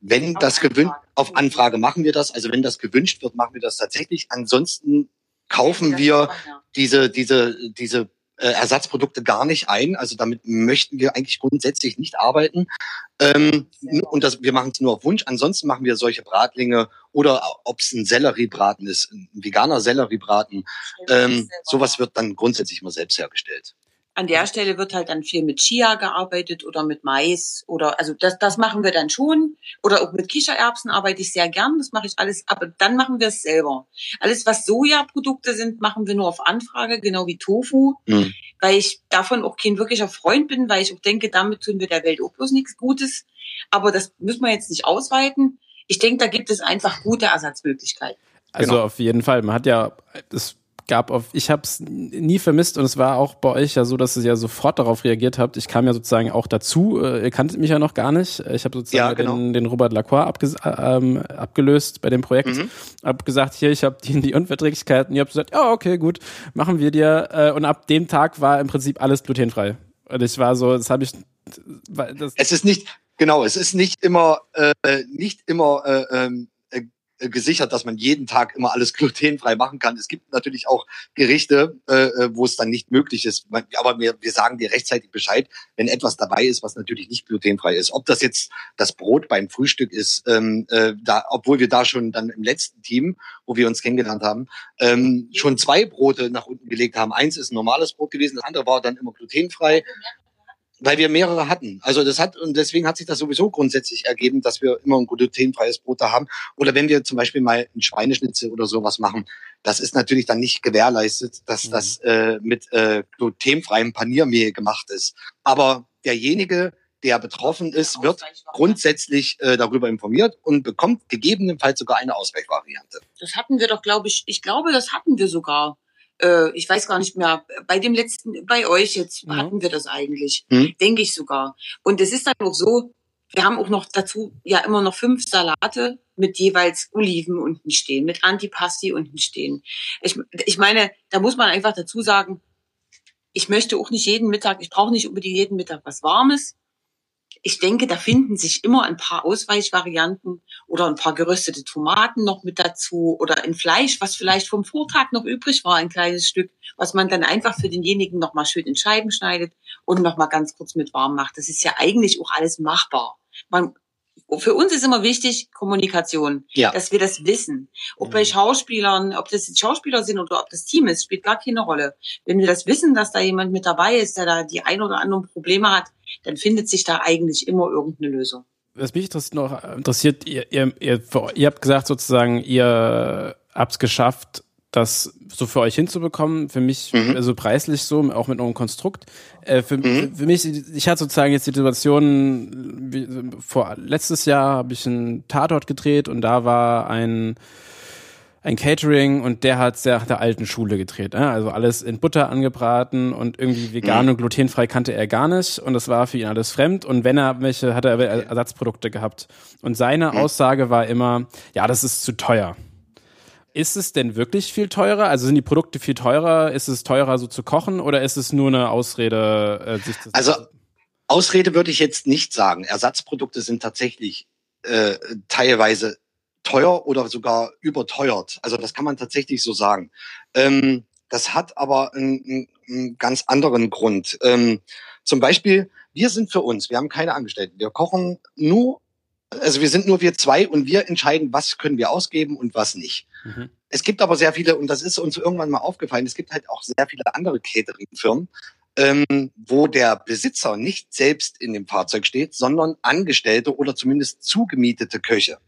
Wenn auf das gewünscht, auf Anfrage machen wir das. Also wenn das gewünscht wird, machen wir das tatsächlich. Ansonsten kaufen wir diese, diese, diese äh, Ersatzprodukte gar nicht ein. Also damit möchten wir eigentlich grundsätzlich nicht arbeiten. Ähm, und das, wir machen es nur auf Wunsch. Ansonsten machen wir solche Bratlinge oder ob es ein Selleriebraten ist, ein veganer Selleriebraten. Ähm, sowas wird dann grundsätzlich immer selbst hergestellt. An der Stelle wird halt dann viel mit Chia gearbeitet oder mit Mais oder also das, das machen wir dann schon. Oder auch mit Kichererbsen arbeite ich sehr gern. Das mache ich alles, aber dann machen wir es selber. Alles, was Sojaprodukte sind, machen wir nur auf Anfrage, genau wie Tofu, mhm. weil ich davon auch kein wirklicher Freund bin, weil ich auch denke, damit tun wir der Welt auch bloß nichts Gutes. Aber das müssen wir jetzt nicht ausweiten. Ich denke, da gibt es einfach gute Ersatzmöglichkeiten. Also genau. auf jeden Fall. Man hat ja das gab auf, ich habe es nie vermisst und es war auch bei euch ja so, dass ihr ja sofort darauf reagiert habt. Ich kam ja sozusagen auch dazu, äh, ihr kanntet mich ja noch gar nicht. Ich habe sozusagen ja, genau. den, den, Robert Lacroix abges ähm, abgelöst bei dem Projekt. Mhm. Hab gesagt, hier, ich habe die, die Unverträglichkeiten. Ihr habt gesagt, ja, okay, gut, machen wir dir. Äh, und ab dem Tag war im Prinzip alles glutenfrei. Und ich war so, das habe ich. Das es ist nicht, genau, es ist nicht immer, äh, nicht immer äh, ähm, äh, gesichert, dass man jeden Tag immer alles [LAUGHS] glutenfrei machen kann. Es gibt natürlich auch Gerichte, äh, äh, wo es dann nicht möglich ist. Aber wir, wir sagen dir rechtzeitig Bescheid, wenn etwas dabei ist, was natürlich nicht glutenfrei ist. Ob das jetzt das Brot beim Frühstück ist, ähm, äh, da, obwohl wir da schon dann im letzten Team, wo wir uns kennengelernt haben, ähm, schon zwei Brote nach unten gelegt haben. Eins ist ein normales Brot gewesen, das andere war dann immer glutenfrei weil wir mehrere hatten. Also das hat und deswegen hat sich das sowieso grundsätzlich ergeben, dass wir immer ein glutenfreies Brot da haben. Oder wenn wir zum Beispiel mal ein Schweineschnitzel oder sowas machen, das ist natürlich dann nicht gewährleistet, dass mhm. das äh, mit äh, glutenfreiem Paniermehl gemacht ist. Aber derjenige, der betroffen ist, wird grundsätzlich äh, darüber informiert und bekommt gegebenenfalls sogar eine Ausweichvariante. Das hatten wir doch, glaube ich, ich glaube, das hatten wir sogar äh, ich weiß gar nicht mehr, bei dem letzten, bei euch jetzt mhm. hatten wir das eigentlich, mhm. denke ich sogar. Und es ist dann auch so, wir haben auch noch dazu ja immer noch fünf Salate mit jeweils Oliven unten stehen, mit Antipasti unten stehen. Ich, ich meine, da muss man einfach dazu sagen, ich möchte auch nicht jeden Mittag, ich brauche nicht unbedingt jeden Mittag was Warmes ich denke, da finden sich immer ein paar Ausweichvarianten oder ein paar geröstete Tomaten noch mit dazu oder ein Fleisch, was vielleicht vom Vortag noch übrig war, ein kleines Stück, was man dann einfach für denjenigen nochmal schön in Scheiben schneidet und nochmal ganz kurz mit warm macht. Das ist ja eigentlich auch alles machbar. Man für uns ist immer wichtig Kommunikation, ja. dass wir das wissen. Ob bei mhm. Schauspielern, ob das jetzt Schauspieler sind oder ob das Team ist, spielt gar keine Rolle. Wenn wir das wissen, dass da jemand mit dabei ist, der da die ein oder anderen Probleme hat, dann findet sich da eigentlich immer irgendeine Lösung. Was mich interessiert, noch interessiert ihr, ihr, ihr, ihr habt gesagt sozusagen, ihr habt es geschafft, das so für euch hinzubekommen. Für mich, mhm. also preislich so, auch mit eurem Konstrukt. Äh, für, mhm. für, mich, ich hatte sozusagen jetzt die Situation, wie, vor letztes Jahr habe ich einen Tatort gedreht und da war ein ein Catering und der hat sehr nach der alten Schule gedreht. Ne? Also alles in Butter angebraten und irgendwie vegan mhm. und glutenfrei kannte er gar nicht und das war für ihn alles fremd. Und wenn er welche, hat er Ersatzprodukte gehabt. Und seine mhm. Aussage war immer, ja, das ist zu teuer. Ist es denn wirklich viel teurer? Also sind die Produkte viel teurer? Ist es teurer so zu kochen oder ist es nur eine Ausrede? Äh, sich das also Ausrede würde ich jetzt nicht sagen. Ersatzprodukte sind tatsächlich äh, teilweise teuer oder sogar überteuert. Also das kann man tatsächlich so sagen. Ähm, das hat aber einen, einen ganz anderen Grund. Ähm, zum Beispiel, wir sind für uns, wir haben keine Angestellten. Wir kochen nur also wir sind nur wir zwei und wir entscheiden, was können wir ausgeben und was nicht. Mhm. Es gibt aber sehr viele, und das ist uns irgendwann mal aufgefallen, es gibt halt auch sehr viele andere Catering-Firmen, ähm, wo der Besitzer nicht selbst in dem Fahrzeug steht, sondern Angestellte oder zumindest zugemietete Köche.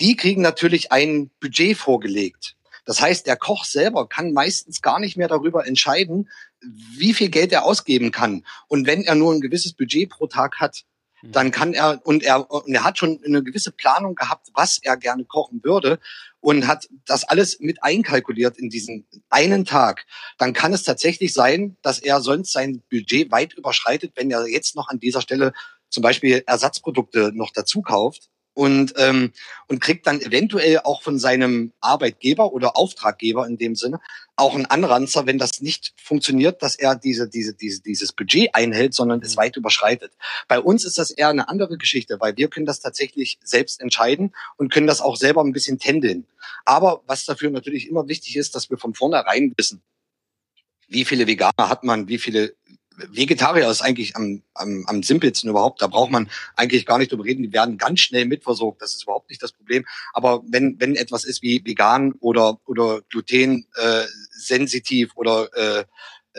Die kriegen natürlich ein Budget vorgelegt. Das heißt, der Koch selber kann meistens gar nicht mehr darüber entscheiden, wie viel Geld er ausgeben kann. Und wenn er nur ein gewisses Budget pro Tag hat, dann kann er und er und er hat schon eine gewisse Planung gehabt, was er gerne kochen würde und hat das alles mit einkalkuliert in diesen einen Tag. Dann kann es tatsächlich sein, dass er sonst sein Budget weit überschreitet, wenn er jetzt noch an dieser Stelle zum Beispiel Ersatzprodukte noch dazu kauft und, ähm, und kriegt dann eventuell auch von seinem Arbeitgeber oder Auftraggeber in dem Sinne auch einen Anranzer, wenn das nicht funktioniert, dass er diese, diese, diese, dieses Budget einhält, sondern es mhm. weit überschreitet. Bei uns ist das eher eine andere Geschichte, weil wir können das tatsächlich selbst entscheiden und können das auch selber ein bisschen tändeln. Aber was dafür natürlich immer wichtig ist, dass wir von vornherein wissen, wie viele Veganer hat man, wie viele Vegetarier ist eigentlich am, am, am simpelsten überhaupt. Da braucht man eigentlich gar nicht drüber reden. Die werden ganz schnell mitversorgt. Das ist überhaupt nicht das Problem. Aber wenn, wenn etwas ist wie vegan oder, oder gluten äh, sensitiv oder äh,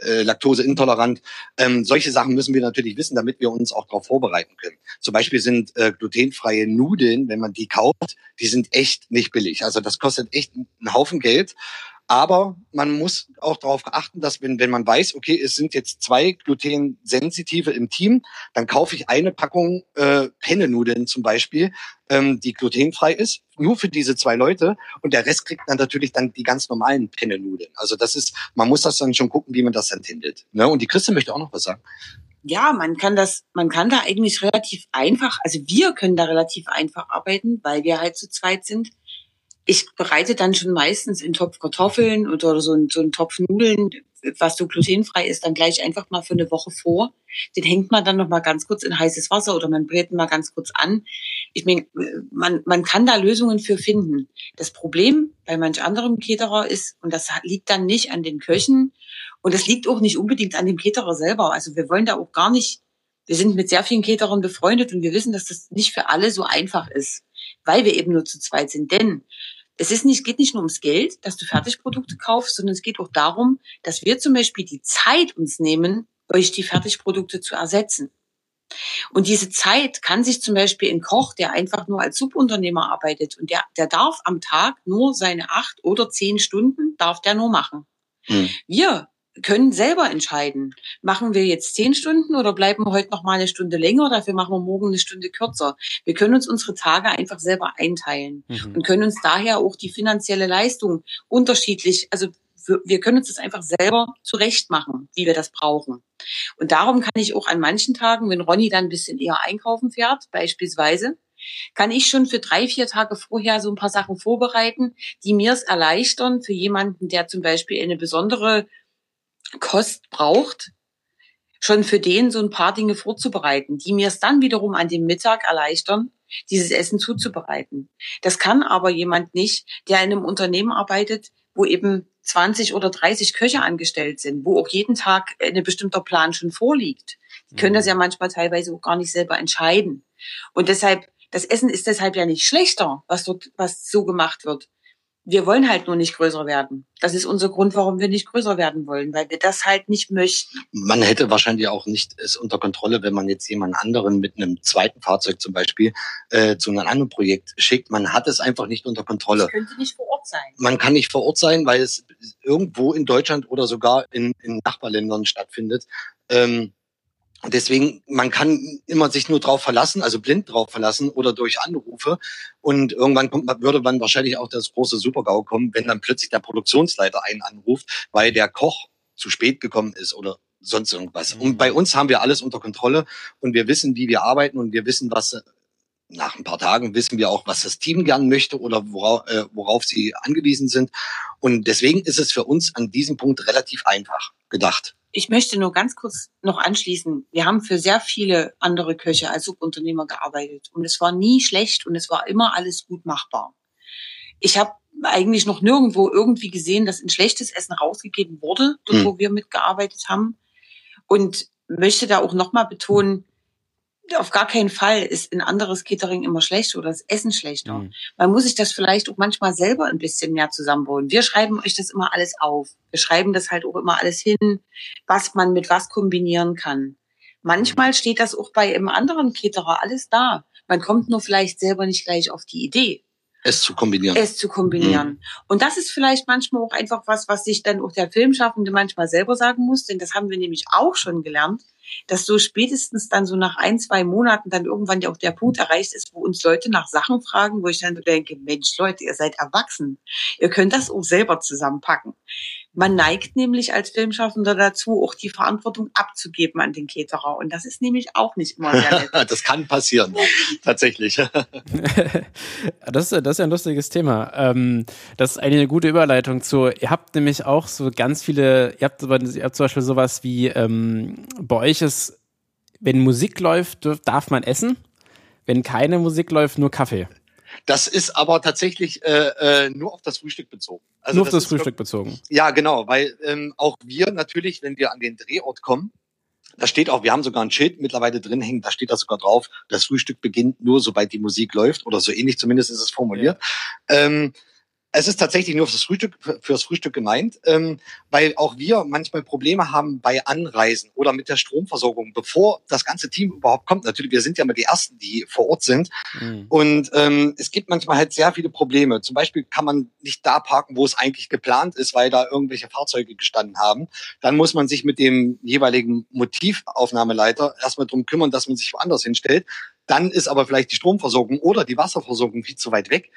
äh, laktoseintolerant. Ähm, solche Sachen müssen wir natürlich wissen, damit wir uns auch darauf vorbereiten können. Zum Beispiel sind äh, glutenfreie Nudeln, wenn man die kauft, die sind echt nicht billig. Also das kostet echt einen Haufen Geld. Aber man muss auch darauf achten, dass wenn, wenn man weiß, okay, es sind jetzt zwei Glutensensitive im Team, dann kaufe ich eine Packung äh, Penne-Nudeln zum Beispiel, ähm, die glutenfrei ist, nur für diese zwei Leute. Und der Rest kriegt dann natürlich dann die ganz normalen Penne-Nudeln. Also das ist, man muss das dann schon gucken, wie man das entfindet. Ne? Und die Christe möchte auch noch was sagen. Ja, man kann das, man kann da eigentlich relativ einfach, also wir können da relativ einfach arbeiten, weil wir halt zu zweit sind ich bereite dann schon meistens in Topf Kartoffeln oder so, ein, so einen Topf Nudeln, was so glutenfrei ist, dann gleich einfach mal für eine Woche vor. Den hängt man dann noch mal ganz kurz in heißes Wasser oder man brät ihn mal ganz kurz an. Ich meine, man, man kann da Lösungen für finden. Das Problem bei manch anderem Keterer ist, und das liegt dann nicht an den Köchen und das liegt auch nicht unbedingt an dem Keterer selber. Also wir wollen da auch gar nicht, wir sind mit sehr vielen Keterern befreundet und wir wissen, dass das nicht für alle so einfach ist, weil wir eben nur zu zweit sind. Denn es ist nicht, geht nicht nur ums Geld, dass du Fertigprodukte kaufst, sondern es geht auch darum, dass wir zum Beispiel die Zeit uns nehmen, euch die Fertigprodukte zu ersetzen. Und diese Zeit kann sich zum Beispiel ein Koch, der einfach nur als Subunternehmer arbeitet und der, der darf am Tag nur seine acht oder zehn Stunden, darf der nur machen. Hm. Wir können selber entscheiden. Machen wir jetzt zehn Stunden oder bleiben wir heute noch mal eine Stunde länger? Dafür machen wir morgen eine Stunde kürzer. Wir können uns unsere Tage einfach selber einteilen mhm. und können uns daher auch die finanzielle Leistung unterschiedlich, also wir können uns das einfach selber zurecht machen, wie wir das brauchen. Und darum kann ich auch an manchen Tagen, wenn Ronny dann ein bisschen eher einkaufen fährt, beispielsweise, kann ich schon für drei, vier Tage vorher so ein paar Sachen vorbereiten, die mir es erleichtern für jemanden, der zum Beispiel eine besondere Kost braucht, schon für den so ein paar Dinge vorzubereiten, die mir es dann wiederum an dem Mittag erleichtern, dieses Essen zuzubereiten. Das kann aber jemand nicht, der in einem Unternehmen arbeitet, wo eben 20 oder 30 Köche angestellt sind, wo auch jeden Tag ein bestimmter Plan schon vorliegt. Die können das ja mhm. manchmal teilweise auch gar nicht selber entscheiden. Und deshalb, das Essen ist deshalb ja nicht schlechter, was dort, was so gemacht wird, wir wollen halt nur nicht größer werden. Das ist unser Grund, warum wir nicht größer werden wollen, weil wir das halt nicht möchten. Man hätte wahrscheinlich auch nicht es unter Kontrolle, wenn man jetzt jemand anderen mit einem zweiten Fahrzeug zum Beispiel äh, zu einem anderen Projekt schickt. Man hat es einfach nicht unter Kontrolle. Das könnte nicht vor Ort sein. Man kann nicht vor Ort sein, weil es irgendwo in Deutschland oder sogar in, in Nachbarländern stattfindet. Ähm, und deswegen, man kann immer sich nur drauf verlassen, also blind drauf verlassen oder durch Anrufe. Und irgendwann kommt, würde man wahrscheinlich auch das große Supergau kommen, wenn dann plötzlich der Produktionsleiter einen anruft, weil der Koch zu spät gekommen ist oder sonst irgendwas. Und bei uns haben wir alles unter Kontrolle und wir wissen, wie wir arbeiten und wir wissen, was nach ein paar Tagen wissen wir auch, was das Team gern möchte oder worauf, äh, worauf sie angewiesen sind. Und deswegen ist es für uns an diesem Punkt relativ einfach gedacht. Ich möchte nur ganz kurz noch anschließen. Wir haben für sehr viele andere Köche als Subunternehmer gearbeitet und es war nie schlecht und es war immer alles gut machbar. Ich habe eigentlich noch nirgendwo irgendwie gesehen, dass ein schlechtes Essen rausgegeben wurde, dort hm. wo wir mitgearbeitet haben. Und möchte da auch nochmal betonen, auf gar keinen Fall ist ein anderes Catering immer schlecht oder das Essen schlechter. Mhm. Man muss sich das vielleicht auch manchmal selber ein bisschen mehr zusammenbauen. Wir schreiben euch das immer alles auf. Wir schreiben das halt auch immer alles hin, was man mit was kombinieren kann. Manchmal steht das auch bei einem anderen Caterer alles da. Man kommt nur vielleicht selber nicht gleich auf die Idee. Es zu kombinieren. Es zu kombinieren. Mhm. Und das ist vielleicht manchmal auch einfach was, was sich dann auch der Filmschaffende manchmal selber sagen muss, denn das haben wir nämlich auch schon gelernt dass so spätestens dann so nach ein, zwei Monaten dann irgendwann ja auch der Punkt erreicht ist, wo uns Leute nach Sachen fragen, wo ich dann denke, Mensch, Leute, ihr seid erwachsen. Ihr könnt das auch selber zusammenpacken. Man neigt nämlich als Filmschaffender dazu, auch die Verantwortung abzugeben an den Caterer. Und das ist nämlich auch nicht immer sehr [LAUGHS] nett. das kann passieren, tatsächlich. [LAUGHS] [LAUGHS] das, ist, das ist ja ein lustiges Thema. Ähm, das ist eigentlich eine gute Überleitung zu, ihr habt nämlich auch so ganz viele, ihr habt, ihr habt zum Beispiel sowas wie, ähm, bei euch ist, wenn Musik läuft, darf man essen. Wenn keine Musik läuft, nur Kaffee. Das ist aber tatsächlich äh, äh, nur auf das Frühstück bezogen. Also nur auf das, das Frühstück bezogen. Ja, genau, weil ähm, auch wir natürlich, wenn wir an den Drehort kommen, da steht auch, wir haben sogar ein Schild mittlerweile drin hängen, da steht da sogar drauf, das Frühstück beginnt nur, sobald die Musik läuft oder so ähnlich zumindest ist es formuliert. Ja. Ähm, es ist tatsächlich nur fürs Frühstück, fürs Frühstück gemeint, ähm, weil auch wir manchmal Probleme haben bei Anreisen oder mit der Stromversorgung, bevor das ganze Team überhaupt kommt. Natürlich, wir sind ja mal die Ersten, die vor Ort sind. Mhm. Und ähm, es gibt manchmal halt sehr viele Probleme. Zum Beispiel kann man nicht da parken, wo es eigentlich geplant ist, weil da irgendwelche Fahrzeuge gestanden haben. Dann muss man sich mit dem jeweiligen Motivaufnahmeleiter erstmal drum kümmern, dass man sich woanders hinstellt. Dann ist aber vielleicht die Stromversorgung oder die Wasserversorgung viel zu weit weg.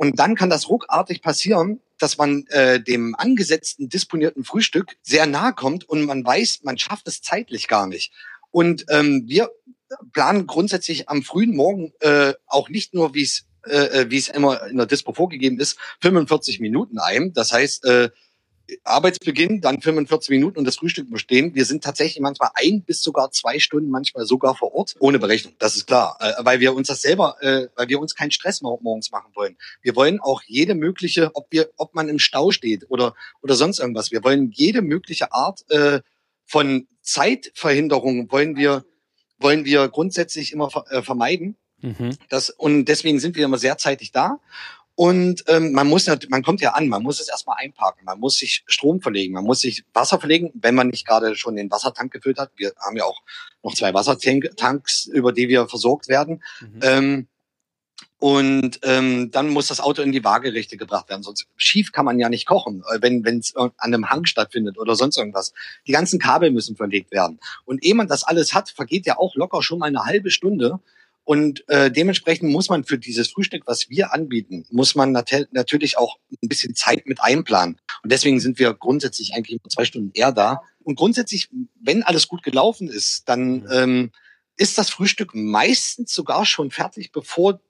Und dann kann das ruckartig passieren, dass man äh, dem angesetzten, disponierten Frühstück sehr nahe kommt und man weiß, man schafft es zeitlich gar nicht. Und ähm, wir planen grundsätzlich am frühen Morgen äh, auch nicht nur, wie es äh, äh wie es immer in der Dispo vorgegeben ist, 45 Minuten ein. Das heißt, äh, Arbeitsbeginn, dann 45 Minuten und das Frühstück bestehen. Wir sind tatsächlich manchmal ein bis sogar zwei Stunden, manchmal sogar vor Ort, ohne Berechnung. Das ist klar, äh, weil wir uns das selber, äh, weil wir uns keinen Stress morgens machen wollen. Wir wollen auch jede mögliche, ob wir, ob man im Stau steht oder oder sonst irgendwas. Wir wollen jede mögliche Art äh, von Zeitverhinderung wollen wir wollen wir grundsätzlich immer vermeiden. Mhm. Das, und deswegen sind wir immer sehr zeitig da. Und ähm, man muss, man kommt ja an, man muss es erstmal einparken, man muss sich Strom verlegen, man muss sich Wasser verlegen, wenn man nicht gerade schon den Wassertank gefüllt hat. Wir haben ja auch noch zwei Wassertanks, über die wir versorgt werden. Mhm. Ähm, und ähm, dann muss das Auto in die Waagerichte gebracht werden. Sonst schief kann man ja nicht kochen, äh, wenn es an einem Hang stattfindet oder sonst irgendwas. Die ganzen Kabel müssen verlegt werden. Und ehe man das alles hat, vergeht ja auch locker schon mal eine halbe Stunde, und äh, dementsprechend muss man für dieses Frühstück, was wir anbieten, muss man nat natürlich auch ein bisschen Zeit mit einplanen. Und deswegen sind wir grundsätzlich eigentlich nur zwei Stunden eher da. Und grundsätzlich, wenn alles gut gelaufen ist, dann mhm. ähm, ist das Frühstück meistens sogar schon fertig, bevor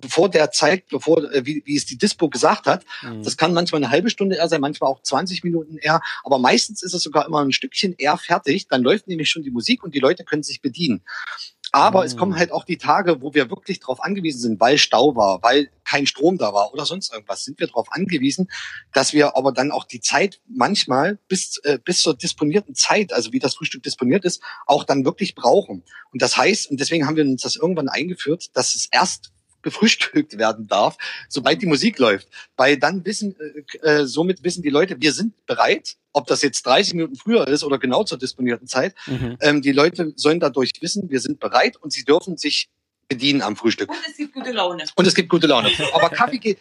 bevor der Zeit, bevor, äh, wie, wie es die Dispo gesagt hat. Mhm. Das kann manchmal eine halbe Stunde eher sein, manchmal auch 20 Minuten eher, aber meistens ist es sogar immer ein Stückchen eher fertig. Dann läuft nämlich schon die Musik und die Leute können sich bedienen. Aber mhm. es kommen halt auch die Tage, wo wir wirklich darauf angewiesen sind, weil Stau war, weil kein Strom da war oder sonst irgendwas, sind wir darauf angewiesen, dass wir aber dann auch die Zeit manchmal bis, äh, bis zur disponierten Zeit, also wie das Frühstück disponiert ist, auch dann wirklich brauchen. Und das heißt, und deswegen haben wir uns das irgendwann eingeführt, dass es erst gefrühstückt werden darf, sobald die Musik läuft. Weil dann wissen, äh, äh somit wissen die Leute, wir sind bereit, ob das jetzt 30 Minuten früher ist oder genau zur disponierten Zeit. Mhm. Ähm, die Leute sollen dadurch wissen, wir sind bereit und sie dürfen sich bedienen am Frühstück. Und es gibt gute Laune. Und es gibt gute Laune. Aber Kaffee geht,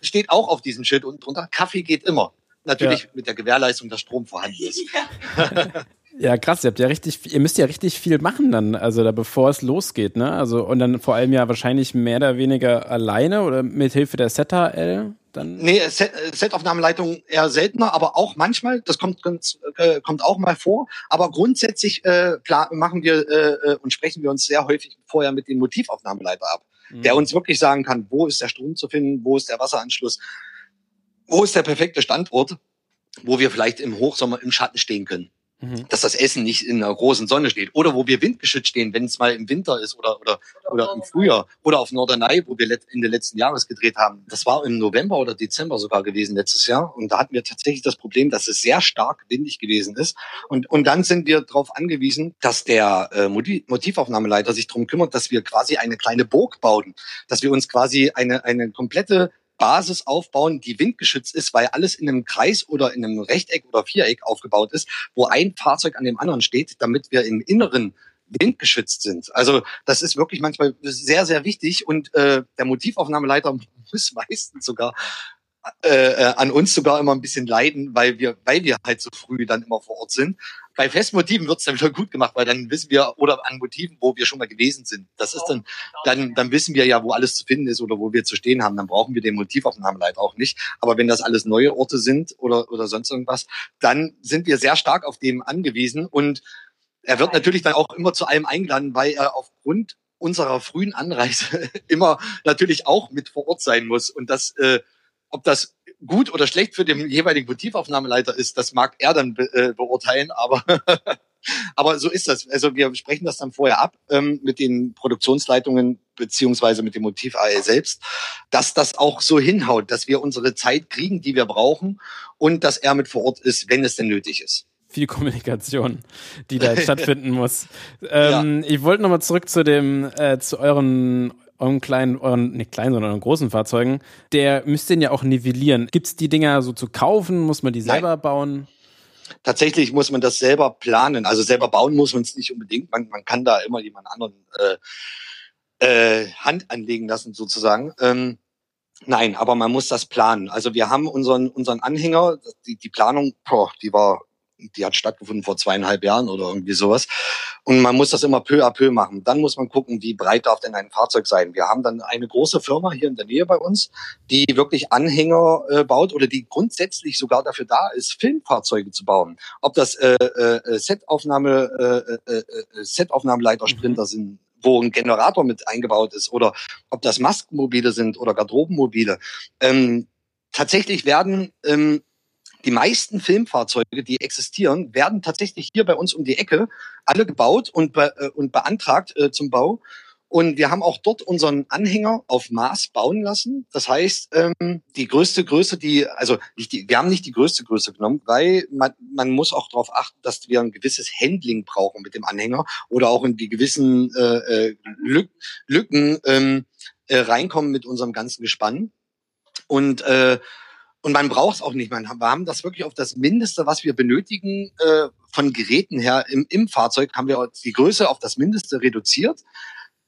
steht auch auf diesem Schild unten drunter. Kaffee geht immer. Natürlich ja. mit der Gewährleistung, dass Strom vorhanden ist. [LAUGHS] Ja. [LAUGHS] Ja, krass, ihr habt ja richtig, ihr müsst ja richtig viel machen dann, also da bevor es losgeht, ne? Also und dann vor allem ja wahrscheinlich mehr oder weniger alleine oder mit Hilfe der SETA-L dann? Nee, Set, Setaufnahmeleitung eher seltener, aber auch manchmal, das kommt ganz, äh, kommt auch mal vor, aber grundsätzlich äh, machen wir äh, äh, und sprechen wir uns sehr häufig vorher mit dem Motivaufnahmeleiter ab, mhm. der uns wirklich sagen kann, wo ist der Strom zu finden, wo ist der Wasseranschluss, wo ist der perfekte Standort, wo wir vielleicht im Hochsommer im Schatten stehen können. Mhm. dass das Essen nicht in der großen Sonne steht. Oder wo wir windgeschützt stehen, wenn es mal im Winter ist oder, oder, oder im Frühjahr. Oder auf Norderney, wo wir Ende letzten Jahres gedreht haben. Das war im November oder Dezember sogar gewesen letztes Jahr. Und da hatten wir tatsächlich das Problem, dass es sehr stark windig gewesen ist. Und, und dann sind wir darauf angewiesen, dass der äh, Motivaufnahmeleiter sich darum kümmert, dass wir quasi eine kleine Burg bauen. Dass wir uns quasi eine, eine komplette Basis aufbauen, die windgeschützt ist, weil alles in einem Kreis oder in einem Rechteck oder Viereck aufgebaut ist, wo ein Fahrzeug an dem anderen steht, damit wir im Inneren windgeschützt sind. Also das ist wirklich manchmal sehr, sehr wichtig und äh, der Motivaufnahmeleiter [LAUGHS] muss meistens sogar äh, äh, an uns sogar immer ein bisschen leiden, weil wir, weil wir halt so früh dann immer vor Ort sind. Bei Festmotiven wird's dann wieder gut gemacht, weil dann wissen wir, oder an Motiven, wo wir schon mal gewesen sind. Das ist dann, dann, dann wissen wir ja, wo alles zu finden ist oder wo wir zu stehen haben. Dann brauchen wir den Motivaufnahmeleiter auch nicht. Aber wenn das alles neue Orte sind oder, oder sonst irgendwas, dann sind wir sehr stark auf dem angewiesen und er wird natürlich dann auch immer zu allem eingeladen, weil er aufgrund unserer frühen Anreise [LAUGHS] immer natürlich auch mit vor Ort sein muss. Und das, äh, ob das gut oder schlecht für den jeweiligen Motivaufnahmeleiter ist, das mag er dann be äh, beurteilen, aber [LAUGHS] aber so ist das. Also wir sprechen das dann vorher ab ähm, mit den Produktionsleitungen beziehungsweise mit dem Motiv AL selbst, dass das auch so hinhaut, dass wir unsere Zeit kriegen, die wir brauchen und dass er mit vor Ort ist, wenn es denn nötig ist viel Kommunikation, die da stattfinden [LAUGHS] muss. Ähm, ja. Ich wollte nochmal zurück zu dem, äh, zu euren, euren kleinen, euren, nicht kleinen, sondern euren großen Fahrzeugen. Der müsst den ja auch nivellieren. Gibt's die Dinger so zu kaufen? Muss man die selber Nein. bauen? Tatsächlich muss man das selber planen. Also selber bauen muss man es nicht unbedingt. Man, man kann da immer jemand anderen äh, äh, Hand anlegen lassen, sozusagen. Ähm, Nein, aber man muss das planen. Also wir haben unseren unseren Anhänger, die, die Planung, boah, die war die hat stattgefunden vor zweieinhalb Jahren oder irgendwie sowas. Und man muss das immer peu à peu machen. Dann muss man gucken, wie breit darf denn ein Fahrzeug sein. Wir haben dann eine große Firma hier in der Nähe bei uns, die wirklich Anhänger äh, baut oder die grundsätzlich sogar dafür da ist, Filmfahrzeuge zu bauen. Ob das äh, äh, Setaufnahme, äh, äh, äh Setaufnahmeleiter Sprinter mhm. sind, wo ein Generator mit eingebaut ist oder ob das Maskenmobile sind oder Garderobenmobile. Ähm, tatsächlich werden ähm, die meisten Filmfahrzeuge, die existieren, werden tatsächlich hier bei uns um die Ecke alle gebaut und, be äh, und beantragt äh, zum Bau. Und wir haben auch dort unseren Anhänger auf Maß bauen lassen. Das heißt, ähm, die größte Größe, die, also nicht die, wir haben nicht die größte Größe genommen, weil man, man muss auch darauf achten, dass wir ein gewisses Handling brauchen mit dem Anhänger oder auch in die gewissen äh, äh, Lück, Lücken ähm, äh, reinkommen mit unserem ganzen Gespann. Und äh, und man braucht es auch nicht. Man, wir haben das wirklich auf das Mindeste, was wir benötigen, äh, von Geräten her im, im Fahrzeug, haben wir die Größe auf das Mindeste reduziert.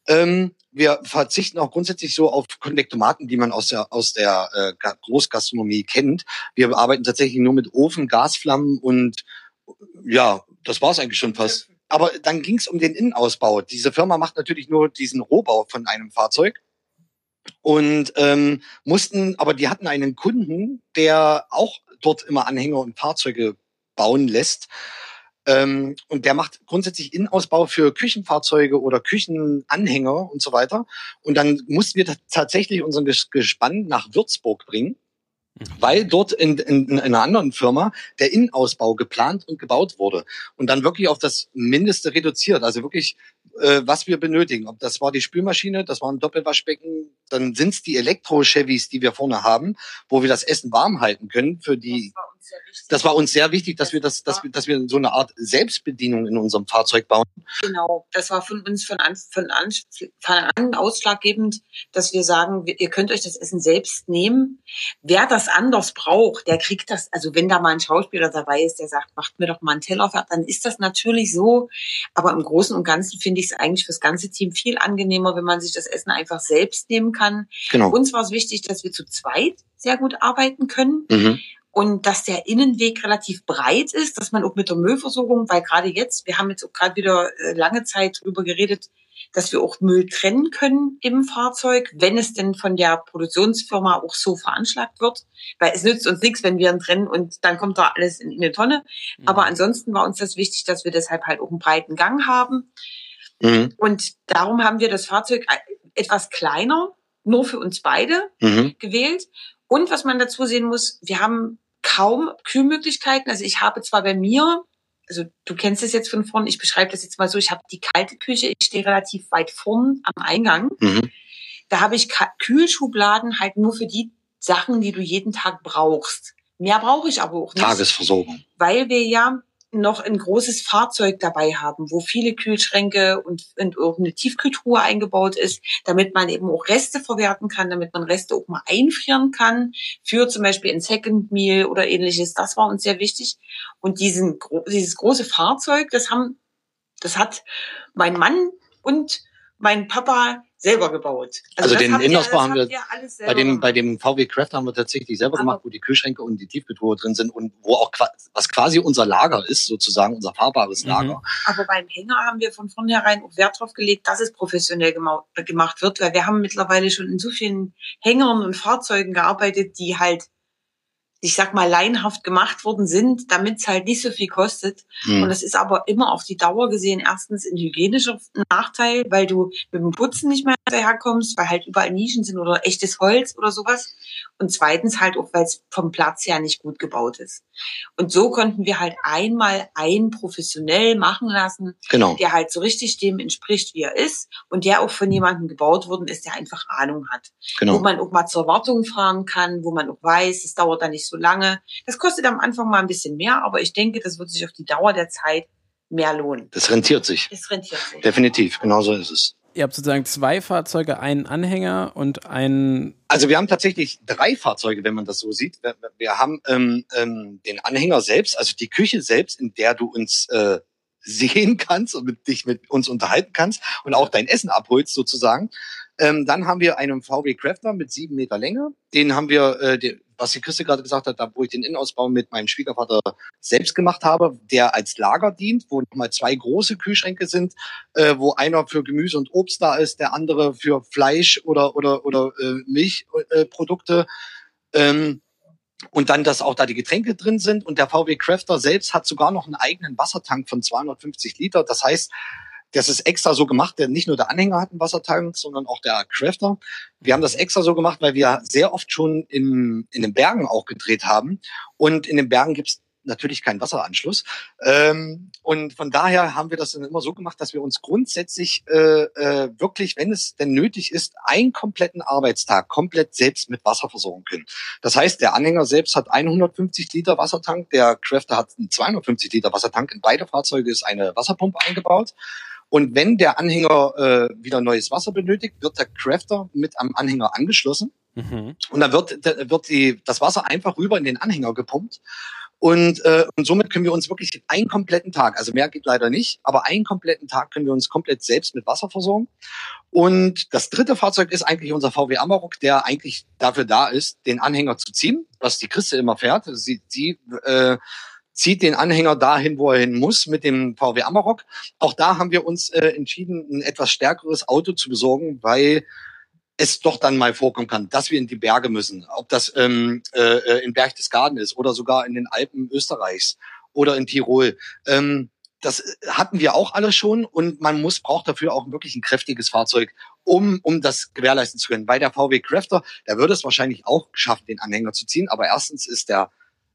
Ähm, wir verzichten auch grundsätzlich so auf Konvektomaten, die man aus der, aus der äh, Großgastronomie kennt. Wir arbeiten tatsächlich nur mit Ofen, Gasflammen und ja, das war es eigentlich schon fast. Aber dann ging es um den Innenausbau. Diese Firma macht natürlich nur diesen Rohbau von einem Fahrzeug und ähm, mussten, aber die hatten einen Kunden, der auch dort immer Anhänger und Fahrzeuge bauen lässt. Ähm, und der macht grundsätzlich Innenausbau für Küchenfahrzeuge oder Küchenanhänger und so weiter. Und dann mussten wir tatsächlich unseren Gespann nach Würzburg bringen weil dort in, in, in einer anderen Firma der Innenausbau geplant und gebaut wurde und dann wirklich auf das Mindeste reduziert, also wirklich äh, was wir benötigen. Ob das war die Spülmaschine, das war ein Doppelwaschbecken, dann sind es die Elektro-Chevys, die wir vorne haben, wo wir das Essen warm halten können für die das war uns sehr wichtig, dass wir das, dass wir, dass wir so eine Art Selbstbedienung in unserem Fahrzeug bauen. Genau, das war von uns von an, von an, von an ausschlaggebend, dass wir sagen, ihr könnt euch das Essen selbst nehmen. Wer das anders braucht, der kriegt das. Also wenn da mal ein Schauspieler dabei ist, der sagt, macht mir doch mal einen Teller dann ist das natürlich so. Aber im Großen und Ganzen finde ich es eigentlich fürs ganze Team viel angenehmer, wenn man sich das Essen einfach selbst nehmen kann. Genau. Uns war es wichtig, dass wir zu zweit sehr gut arbeiten können. Mhm und dass der Innenweg relativ breit ist, dass man auch mit der Müllversorgung, weil gerade jetzt, wir haben jetzt auch gerade wieder äh, lange Zeit drüber geredet, dass wir auch Müll trennen können im Fahrzeug, wenn es denn von der Produktionsfirma auch so veranschlagt wird. Weil es nützt uns nichts, wenn wir ihn trennen und dann kommt da alles in, eine Tonne. Mhm. Aber ansonsten war uns das wichtig, dass wir deshalb halt auch einen breiten Gang haben. Mhm. Und darum haben wir das Fahrzeug etwas kleiner, nur für uns beide mhm. gewählt. Und was man dazu sehen muss, wir haben kaum Kühlmöglichkeiten. Also ich habe zwar bei mir, also du kennst es jetzt von vorn, ich beschreibe das jetzt mal so, ich habe die kalte Küche, ich stehe relativ weit vorn am Eingang. Mhm. Da habe ich Kühlschubladen halt nur für die Sachen, die du jeden Tag brauchst. Mehr brauche ich aber auch nicht. Tagesversorgung. Weil wir ja noch ein großes Fahrzeug dabei haben, wo viele Kühlschränke und, und irgendeine Tiefkühltruhe eingebaut ist, damit man eben auch Reste verwerten kann, damit man Reste auch mal einfrieren kann, für zum Beispiel ein Second Meal oder ähnliches. Das war uns sehr wichtig. Und diesen, dieses große Fahrzeug, das haben, das hat mein Mann und mein Papa selber gebaut. Also, also den Innenausbau haben wir, bei dem, bei dem VW Craft haben wir tatsächlich selber Aber gemacht, wo die Kühlschränke und die Tiefkühltruhe drin sind und wo auch, was quasi unser Lager ist, sozusagen unser fahrbares mhm. Lager. Aber beim Hänger haben wir von vornherein auch Wert drauf gelegt, dass es professionell gemacht wird, weil wir haben mittlerweile schon in so vielen Hängern und Fahrzeugen gearbeitet, die halt ich sag mal, laienhaft gemacht worden sind, damit es halt nicht so viel kostet. Mhm. Und das ist aber immer auf die Dauer gesehen erstens ein hygienischer Nachteil, weil du mit dem Putzen nicht mehr daherkommst, weil halt überall Nischen sind oder echtes Holz oder sowas. Und zweitens halt auch, weil es vom Platz her nicht gut gebaut ist. Und so konnten wir halt einmal einen professionell machen lassen, genau. der halt so richtig dem entspricht, wie er ist und der auch von jemandem gebaut worden ist, der einfach Ahnung hat. Genau. Wo man auch mal zur Wartung fahren kann, wo man auch weiß, es dauert dann nicht so lange. Das kostet am Anfang mal ein bisschen mehr, aber ich denke, das wird sich auf die Dauer der Zeit mehr lohnen. Das rentiert sich. Das rentiert sich. Definitiv, genau so ist es. Ihr habt sozusagen zwei Fahrzeuge, einen Anhänger und einen. Also wir haben tatsächlich drei Fahrzeuge, wenn man das so sieht. Wir, wir haben ähm, ähm, den Anhänger selbst, also die Küche selbst, in der du uns äh, sehen kannst und mit, dich mit uns unterhalten kannst und auch dein Essen abholst sozusagen. Ähm, dann haben wir einen VW Crafter mit sieben Meter Länge. Den haben wir, äh, den, was die Christi gerade gesagt hat, da wo ich den Innenausbau mit meinem Schwiegervater selbst gemacht habe, der als Lager dient, wo nochmal zwei große Kühlschränke sind, äh, wo einer für Gemüse und Obst da ist, der andere für Fleisch oder oder oder äh, Milchprodukte. Äh, ähm, und dann, dass auch da die Getränke drin sind. Und der VW Crafter selbst hat sogar noch einen eigenen Wassertank von 250 Liter. Das heißt, das ist extra so gemacht, denn nicht nur der Anhänger hat einen Wassertank, sondern auch der Crafter. Wir haben das extra so gemacht, weil wir sehr oft schon in, in den Bergen auch gedreht haben. Und in den Bergen gibt's natürlich keinen Wasseranschluss. Ähm, und von daher haben wir das dann immer so gemacht, dass wir uns grundsätzlich äh, äh, wirklich, wenn es denn nötig ist, einen kompletten Arbeitstag komplett selbst mit Wasser versorgen können. Das heißt, der Anhänger selbst hat 150 Liter Wassertank, der Crafter hat einen 250 Liter Wassertank. In beide Fahrzeuge ist eine Wasserpumpe eingebaut. Und wenn der Anhänger äh, wieder neues Wasser benötigt, wird der Crafter mit am Anhänger angeschlossen. Mhm. Und dann wird, wird die, das Wasser einfach rüber in den Anhänger gepumpt. Und, äh, und somit können wir uns wirklich einen kompletten Tag, also mehr geht leider nicht, aber einen kompletten Tag können wir uns komplett selbst mit Wasser versorgen. Und das dritte Fahrzeug ist eigentlich unser VW Amarok, der eigentlich dafür da ist, den Anhänger zu ziehen, was die Christe immer fährt. Sie, sie äh, zieht den Anhänger dahin, wo er hin muss, mit dem VW Amarok. Auch da haben wir uns äh, entschieden, ein etwas stärkeres Auto zu besorgen, weil es doch dann mal vorkommen kann, dass wir in die Berge müssen. Ob das ähm, äh, in Berchtesgaden ist oder sogar in den Alpen Österreichs oder in Tirol. Ähm, das hatten wir auch alle schon und man muss braucht dafür auch wirklich ein kräftiges Fahrzeug, um um das gewährleisten zu können. Bei der VW Crafter, der würde es wahrscheinlich auch schaffen, den Anhänger zu ziehen, aber erstens ist der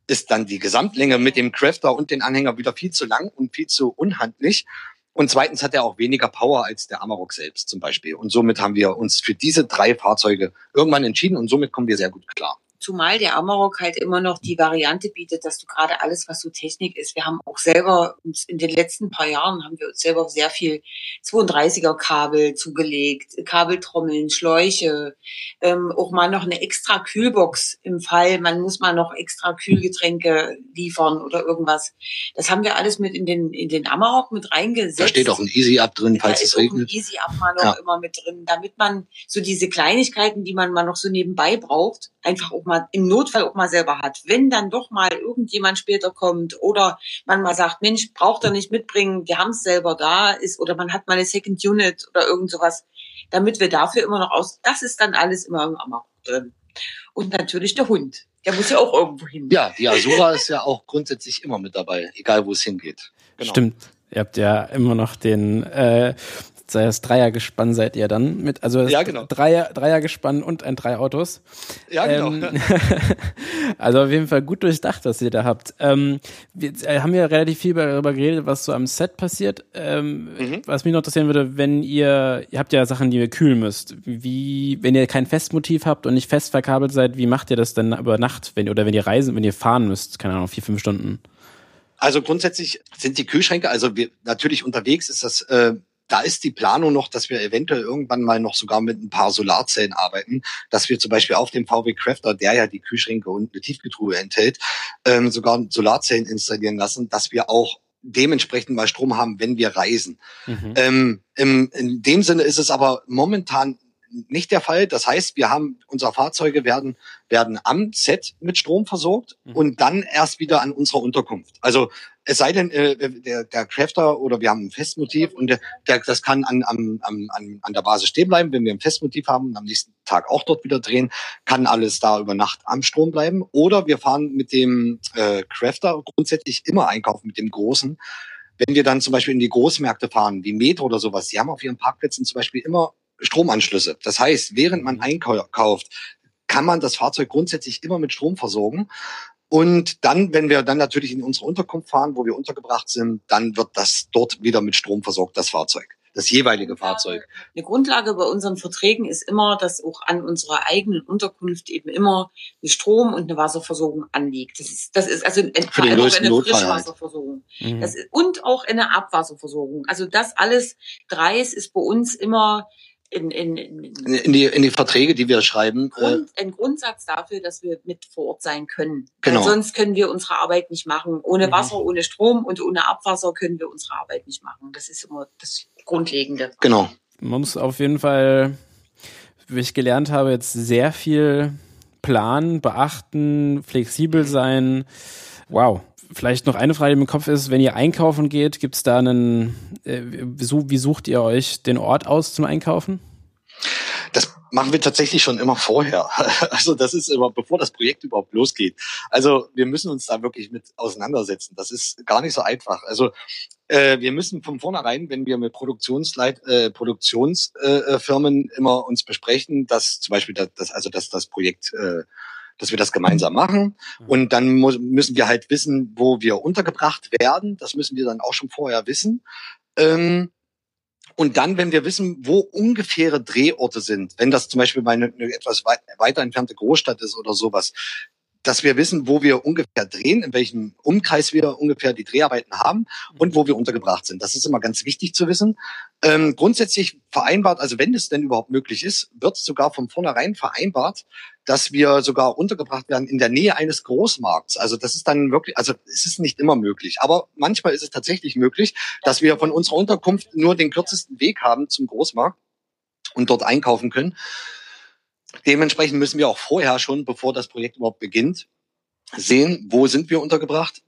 ist dann die Gesamtlänge mit dem Crafter und den Anhänger wieder viel zu lang und viel zu unhandlich. Und zweitens hat er auch weniger Power als der Amarok selbst zum Beispiel. Und somit haben wir uns für diese drei Fahrzeuge irgendwann entschieden und somit kommen wir sehr gut klar. Zumal der Amarok halt immer noch die Variante bietet, dass du gerade alles, was so Technik ist, wir haben auch selber uns in den letzten paar Jahren haben wir uns selber sehr viel 32er Kabel zugelegt, Kabeltrommeln, Schläuche, ähm, auch mal noch eine extra Kühlbox im Fall, man muss mal noch extra Kühlgetränke liefern oder irgendwas. Das haben wir alles mit in den, in den Amarok mit reingesetzt. Da steht auch ein Easy Up drin, falls da es regnet. Ein Easy Up mal noch ja. immer mit drin, damit man so diese Kleinigkeiten, die man mal noch so nebenbei braucht, einfach auch mal im Notfall auch mal selber hat. Wenn dann doch mal irgendjemand später kommt oder man mal sagt, Mensch, braucht er nicht mitbringen, die haben es selber da, ist oder man hat mal eine Second Unit oder irgend sowas, damit wir dafür immer noch aus, das ist dann alles immer im Amok drin. Und natürlich der Hund. Der muss ja auch irgendwo hin. Ja, die Asura ist ja auch grundsätzlich immer mit dabei, egal wo es hingeht. Genau. Stimmt. Ihr habt ja immer noch den äh, das Dreiergespann seid ihr dann mit, also ja, genau. Dreier, Dreiergespann und ein drei Autos. Ja, genau. Ähm, [LAUGHS] also auf jeden Fall gut durchdacht, was ihr da habt. Ähm, wir äh, haben ja relativ viel darüber geredet, was so am Set passiert. Ähm, mhm. Was mich noch interessieren würde, wenn ihr, ihr habt ja Sachen, die ihr kühlen müsst. Wie, wenn ihr kein Festmotiv habt und nicht fest verkabelt seid, wie macht ihr das denn über Nacht, wenn, oder wenn ihr reisen, wenn ihr fahren müsst, keine Ahnung, vier, fünf Stunden? Also grundsätzlich sind die Kühlschränke, also wir natürlich unterwegs ist das äh, da ist die Planung noch, dass wir eventuell irgendwann mal noch sogar mit ein paar Solarzellen arbeiten, dass wir zum Beispiel auf dem VW Crafter, der ja die Kühlschränke und eine Tiefkühltruhe enthält, ähm, sogar Solarzellen installieren lassen, dass wir auch dementsprechend mal Strom haben, wenn wir reisen. Mhm. Ähm, im, in dem Sinne ist es aber momentan nicht der Fall. Das heißt, wir haben, unsere Fahrzeuge werden, werden am Set mit Strom versorgt mhm. und dann erst wieder an unserer Unterkunft. Also es sei denn, äh, der, der Crafter oder wir haben ein Festmotiv und der, der, das kann an, an, an, an der Basis stehen bleiben, wenn wir ein Festmotiv haben und am nächsten Tag auch dort wieder drehen, kann alles da über Nacht am Strom bleiben. Oder wir fahren mit dem äh, Crafter grundsätzlich immer einkaufen, mit dem großen. Wenn wir dann zum Beispiel in die Großmärkte fahren, wie Metro oder sowas, die haben auf ihren Parkplätzen zum Beispiel immer Stromanschlüsse. Das heißt, während man einkauft, kann man das Fahrzeug grundsätzlich immer mit Strom versorgen. Und dann, wenn wir dann natürlich in unsere Unterkunft fahren, wo wir untergebracht sind, dann wird das dort wieder mit Strom versorgt, das Fahrzeug das jeweilige Fahrzeug. Eine Grundlage bei unseren Verträgen ist immer, dass auch an unserer eigenen Unterkunft eben immer eine Strom- und eine Wasserversorgung anliegt. Das ist, das ist also ein, Für den auch eine halt. Frischwasserversorgung. Mhm. Das ist, und auch eine Abwasserversorgung. Also das alles dreis ist bei uns immer in, in, in, in, die, in die Verträge, die wir schreiben. Äh, Grund, ein Grundsatz dafür, dass wir mit vor Ort sein können. Genau. Weil sonst können wir unsere Arbeit nicht machen. Ohne mhm. Wasser, ohne Strom und ohne Abwasser können wir unsere Arbeit nicht machen. Das ist immer das Grundlegende. Genau. Man muss auf jeden Fall, wie ich gelernt habe, jetzt sehr viel planen, beachten, flexibel sein. Wow, Vielleicht noch eine Frage, die im Kopf ist, wenn ihr einkaufen geht, gibt es da einen, äh, wie sucht ihr euch den Ort aus zum Einkaufen? Das machen wir tatsächlich schon immer vorher. [LAUGHS] Also das ist immer, bevor das Projekt überhaupt losgeht. Also wir müssen uns da wirklich mit auseinandersetzen. Das ist gar nicht so einfach. Also äh, wir müssen von vornherein, wenn wir mit Produktionsleit, äh, Produktionsfirmen äh, immer uns besprechen, dass zum Beispiel das, also dass das Projekt äh, dass wir das gemeinsam machen. Mhm. Und dann müssen wir halt wissen, wo wir untergebracht werden. Das müssen wir dann auch schon vorher wissen. Ähm, und dann, wenn wir wissen, wo ungefähre Drehorte sind, wenn das zum Beispiel bei einer eine etwas weit, weiter entfernte Großstadt ist oder sowas, dass wir wissen, wo wir ungefähr drehen, in welchem Umkreis wir ungefähr die Dreharbeiten haben und wo wir untergebracht sind. Das ist immer ganz wichtig zu wissen. Ähm, grundsätzlich vereinbart, also wenn es denn überhaupt möglich ist, wird sogar von vornherein vereinbart, dass wir sogar untergebracht werden in der Nähe eines Großmarkts. Also das ist dann wirklich, also es ist nicht immer möglich, aber manchmal ist es tatsächlich möglich, dass wir von unserer Unterkunft nur den kürzesten Weg haben zum Großmarkt und dort einkaufen können. Dementsprechend müssen wir auch vorher schon, bevor das Projekt überhaupt beginnt, sehen, wo sind wir untergebracht,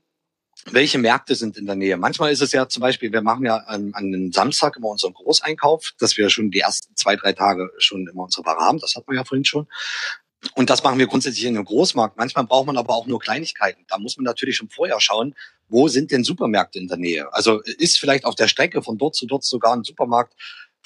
welche Märkte sind in der Nähe. Manchmal ist es ja zum Beispiel, wir machen ja an, an einem Samstag immer unseren Großeinkauf, dass wir schon die ersten zwei, drei Tage schon immer unsere Ware haben. Das hat man ja vorhin schon. Und das machen wir grundsätzlich in einem Großmarkt. Manchmal braucht man aber auch nur Kleinigkeiten. Da muss man natürlich schon vorher schauen, wo sind denn Supermärkte in der Nähe? Also ist vielleicht auf der Strecke von dort zu dort sogar ein Supermarkt,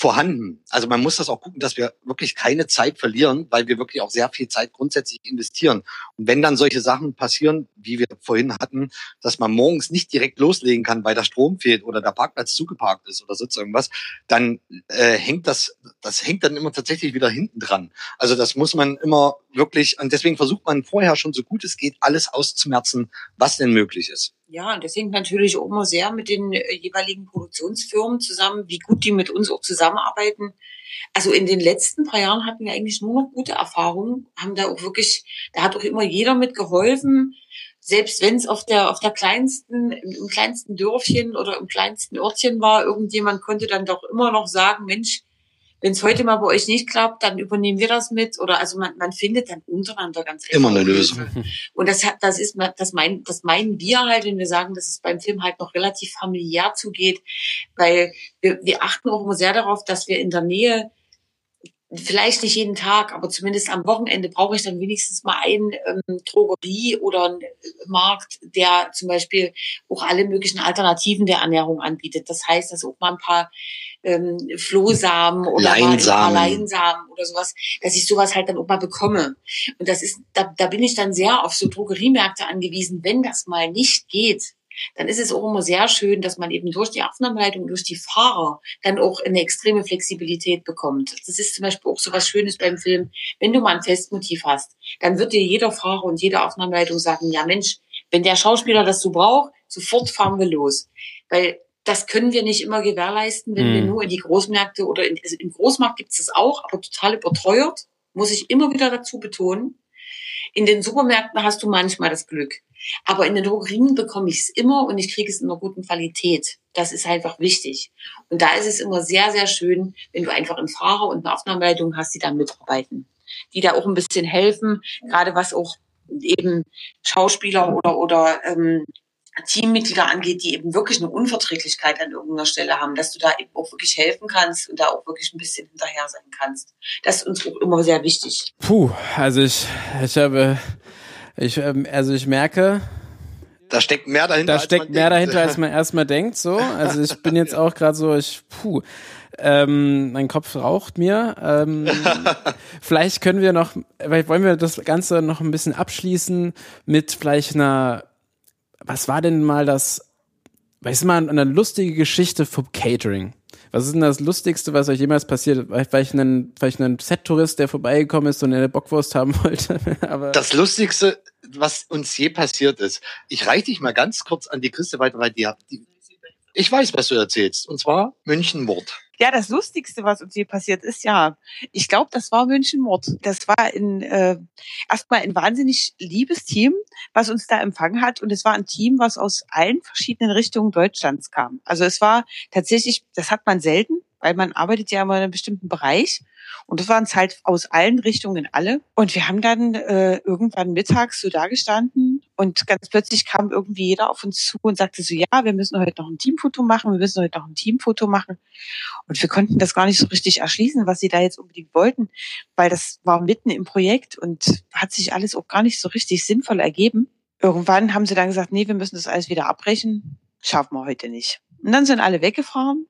vorhanden. Also man muss das auch gucken, dass wir wirklich keine Zeit verlieren, weil wir wirklich auch sehr viel Zeit grundsätzlich investieren. Und wenn dann solche Sachen passieren, wie wir vorhin hatten, dass man morgens nicht direkt loslegen kann, weil der Strom fehlt oder der Parkplatz zugeparkt ist oder sonst irgendwas, dann äh, hängt das, das hängt dann immer tatsächlich wieder hinten dran. Also das muss man immer wirklich, und deswegen versucht man vorher schon so gut es geht, alles auszumerzen, was denn möglich ist. Ja, und das hängt natürlich auch immer sehr mit den äh, jeweiligen Produktionsfirmen zusammen, wie gut die mit uns auch zusammenarbeiten. Also in den letzten drei Jahren hatten wir eigentlich nur noch gute Erfahrungen, haben da auch wirklich, da hat auch immer jeder mit geholfen, selbst wenn es auf der auf der kleinsten im kleinsten Dörfchen oder im kleinsten Örtchen war, irgendjemand konnte dann doch immer noch sagen, Mensch, wenn es heute mal bei euch nicht klappt, dann übernehmen wir das mit. Oder also man, man findet dann untereinander ganz einfach. Immer eine Lösung. [LAUGHS] Und das, das ist, das meinen, das meinen wir halt, wenn wir sagen, dass es beim Film halt noch relativ familiär zugeht, weil wir, wir achten auch immer sehr darauf, dass wir in der Nähe vielleicht nicht jeden Tag, aber zumindest am Wochenende brauche ich dann wenigstens mal einen ähm, Drogerie oder einen Markt, der zum Beispiel auch alle möglichen Alternativen der Ernährung anbietet. Das heißt, dass auch mal ein paar ähm, Flohsamen oder Leinsamen. Leinsamen oder sowas, dass ich sowas halt dann auch mal bekomme. Und das ist, da, da bin ich dann sehr auf so Drogeriemärkte angewiesen, wenn das mal nicht geht dann ist es auch immer sehr schön, dass man eben durch die Affenanleitung, durch die Fahrer dann auch eine extreme Flexibilität bekommt. Das ist zum Beispiel auch so was Schönes beim Film. Wenn du mal ein Festmotiv hast, dann wird dir jeder Fahrer und jede Affenanleitung sagen, ja Mensch, wenn der Schauspieler das so braucht, sofort fahren wir los. Weil das können wir nicht immer gewährleisten, wenn mhm. wir nur in die Großmärkte oder in, also im Großmarkt gibt es das auch, aber total überteuert, muss ich immer wieder dazu betonen. In den Supermärkten hast du manchmal das Glück. Aber in den Drogerien bekomme ich es immer und ich kriege es in einer guten Qualität. Das ist einfach wichtig. Und da ist es immer sehr, sehr schön, wenn du einfach einen Fahrer und eine Aufnahmeleitung hast, die da mitarbeiten. Die da auch ein bisschen helfen, gerade was auch eben Schauspieler oder, oder ähm, Teammitglieder angeht, die eben wirklich eine Unverträglichkeit an irgendeiner Stelle haben, dass du da eben auch wirklich helfen kannst und da auch wirklich ein bisschen hinterher sein kannst. Das ist uns auch immer sehr wichtig. Puh, also ich, ich habe, ich, ähm, also ich merke, da steckt mehr dahinter. Da steckt mehr denkt. dahinter, als man erstmal denkt. So, also ich bin jetzt auch gerade so, ich, puh, ähm, mein Kopf raucht mir. Ähm, [LAUGHS] vielleicht können wir noch, vielleicht wollen wir das Ganze noch ein bisschen abschließen mit vielleicht einer was war denn mal das, weißt du mal, eine lustige Geschichte vom Catering? Was ist denn das Lustigste, was euch jemals passiert? Vielleicht ein, vielleicht ein Set-Tourist, der vorbeigekommen ist und eine Bockwurst haben [LAUGHS] wollte. Aber das Lustigste, was uns je passiert ist. Ich reiche dich mal ganz kurz an die Christe weiter, weil die, die ich weiß, was du erzählst. Und zwar München-Mord. Ja, das Lustigste, was uns hier passiert ist, ja, ich glaube, das war München-Mord. Das war in, äh, erstmal ein wahnsinnig liebes Team, was uns da empfangen hat. Und es war ein Team, was aus allen verschiedenen Richtungen Deutschlands kam. Also es war tatsächlich, das hat man selten, weil man arbeitet ja immer in einem bestimmten Bereich. Und das waren es halt aus allen Richtungen alle. Und wir haben dann äh, irgendwann mittags so dagestanden und ganz plötzlich kam irgendwie jeder auf uns zu und sagte so, ja, wir müssen heute noch ein Teamfoto machen, wir müssen heute noch ein Teamfoto machen. Und wir konnten das gar nicht so richtig erschließen, was sie da jetzt unbedingt wollten, weil das war mitten im Projekt und hat sich alles auch gar nicht so richtig sinnvoll ergeben. Irgendwann haben sie dann gesagt, nee, wir müssen das alles wieder abbrechen. Schaffen wir heute nicht. Und dann sind alle weggefahren.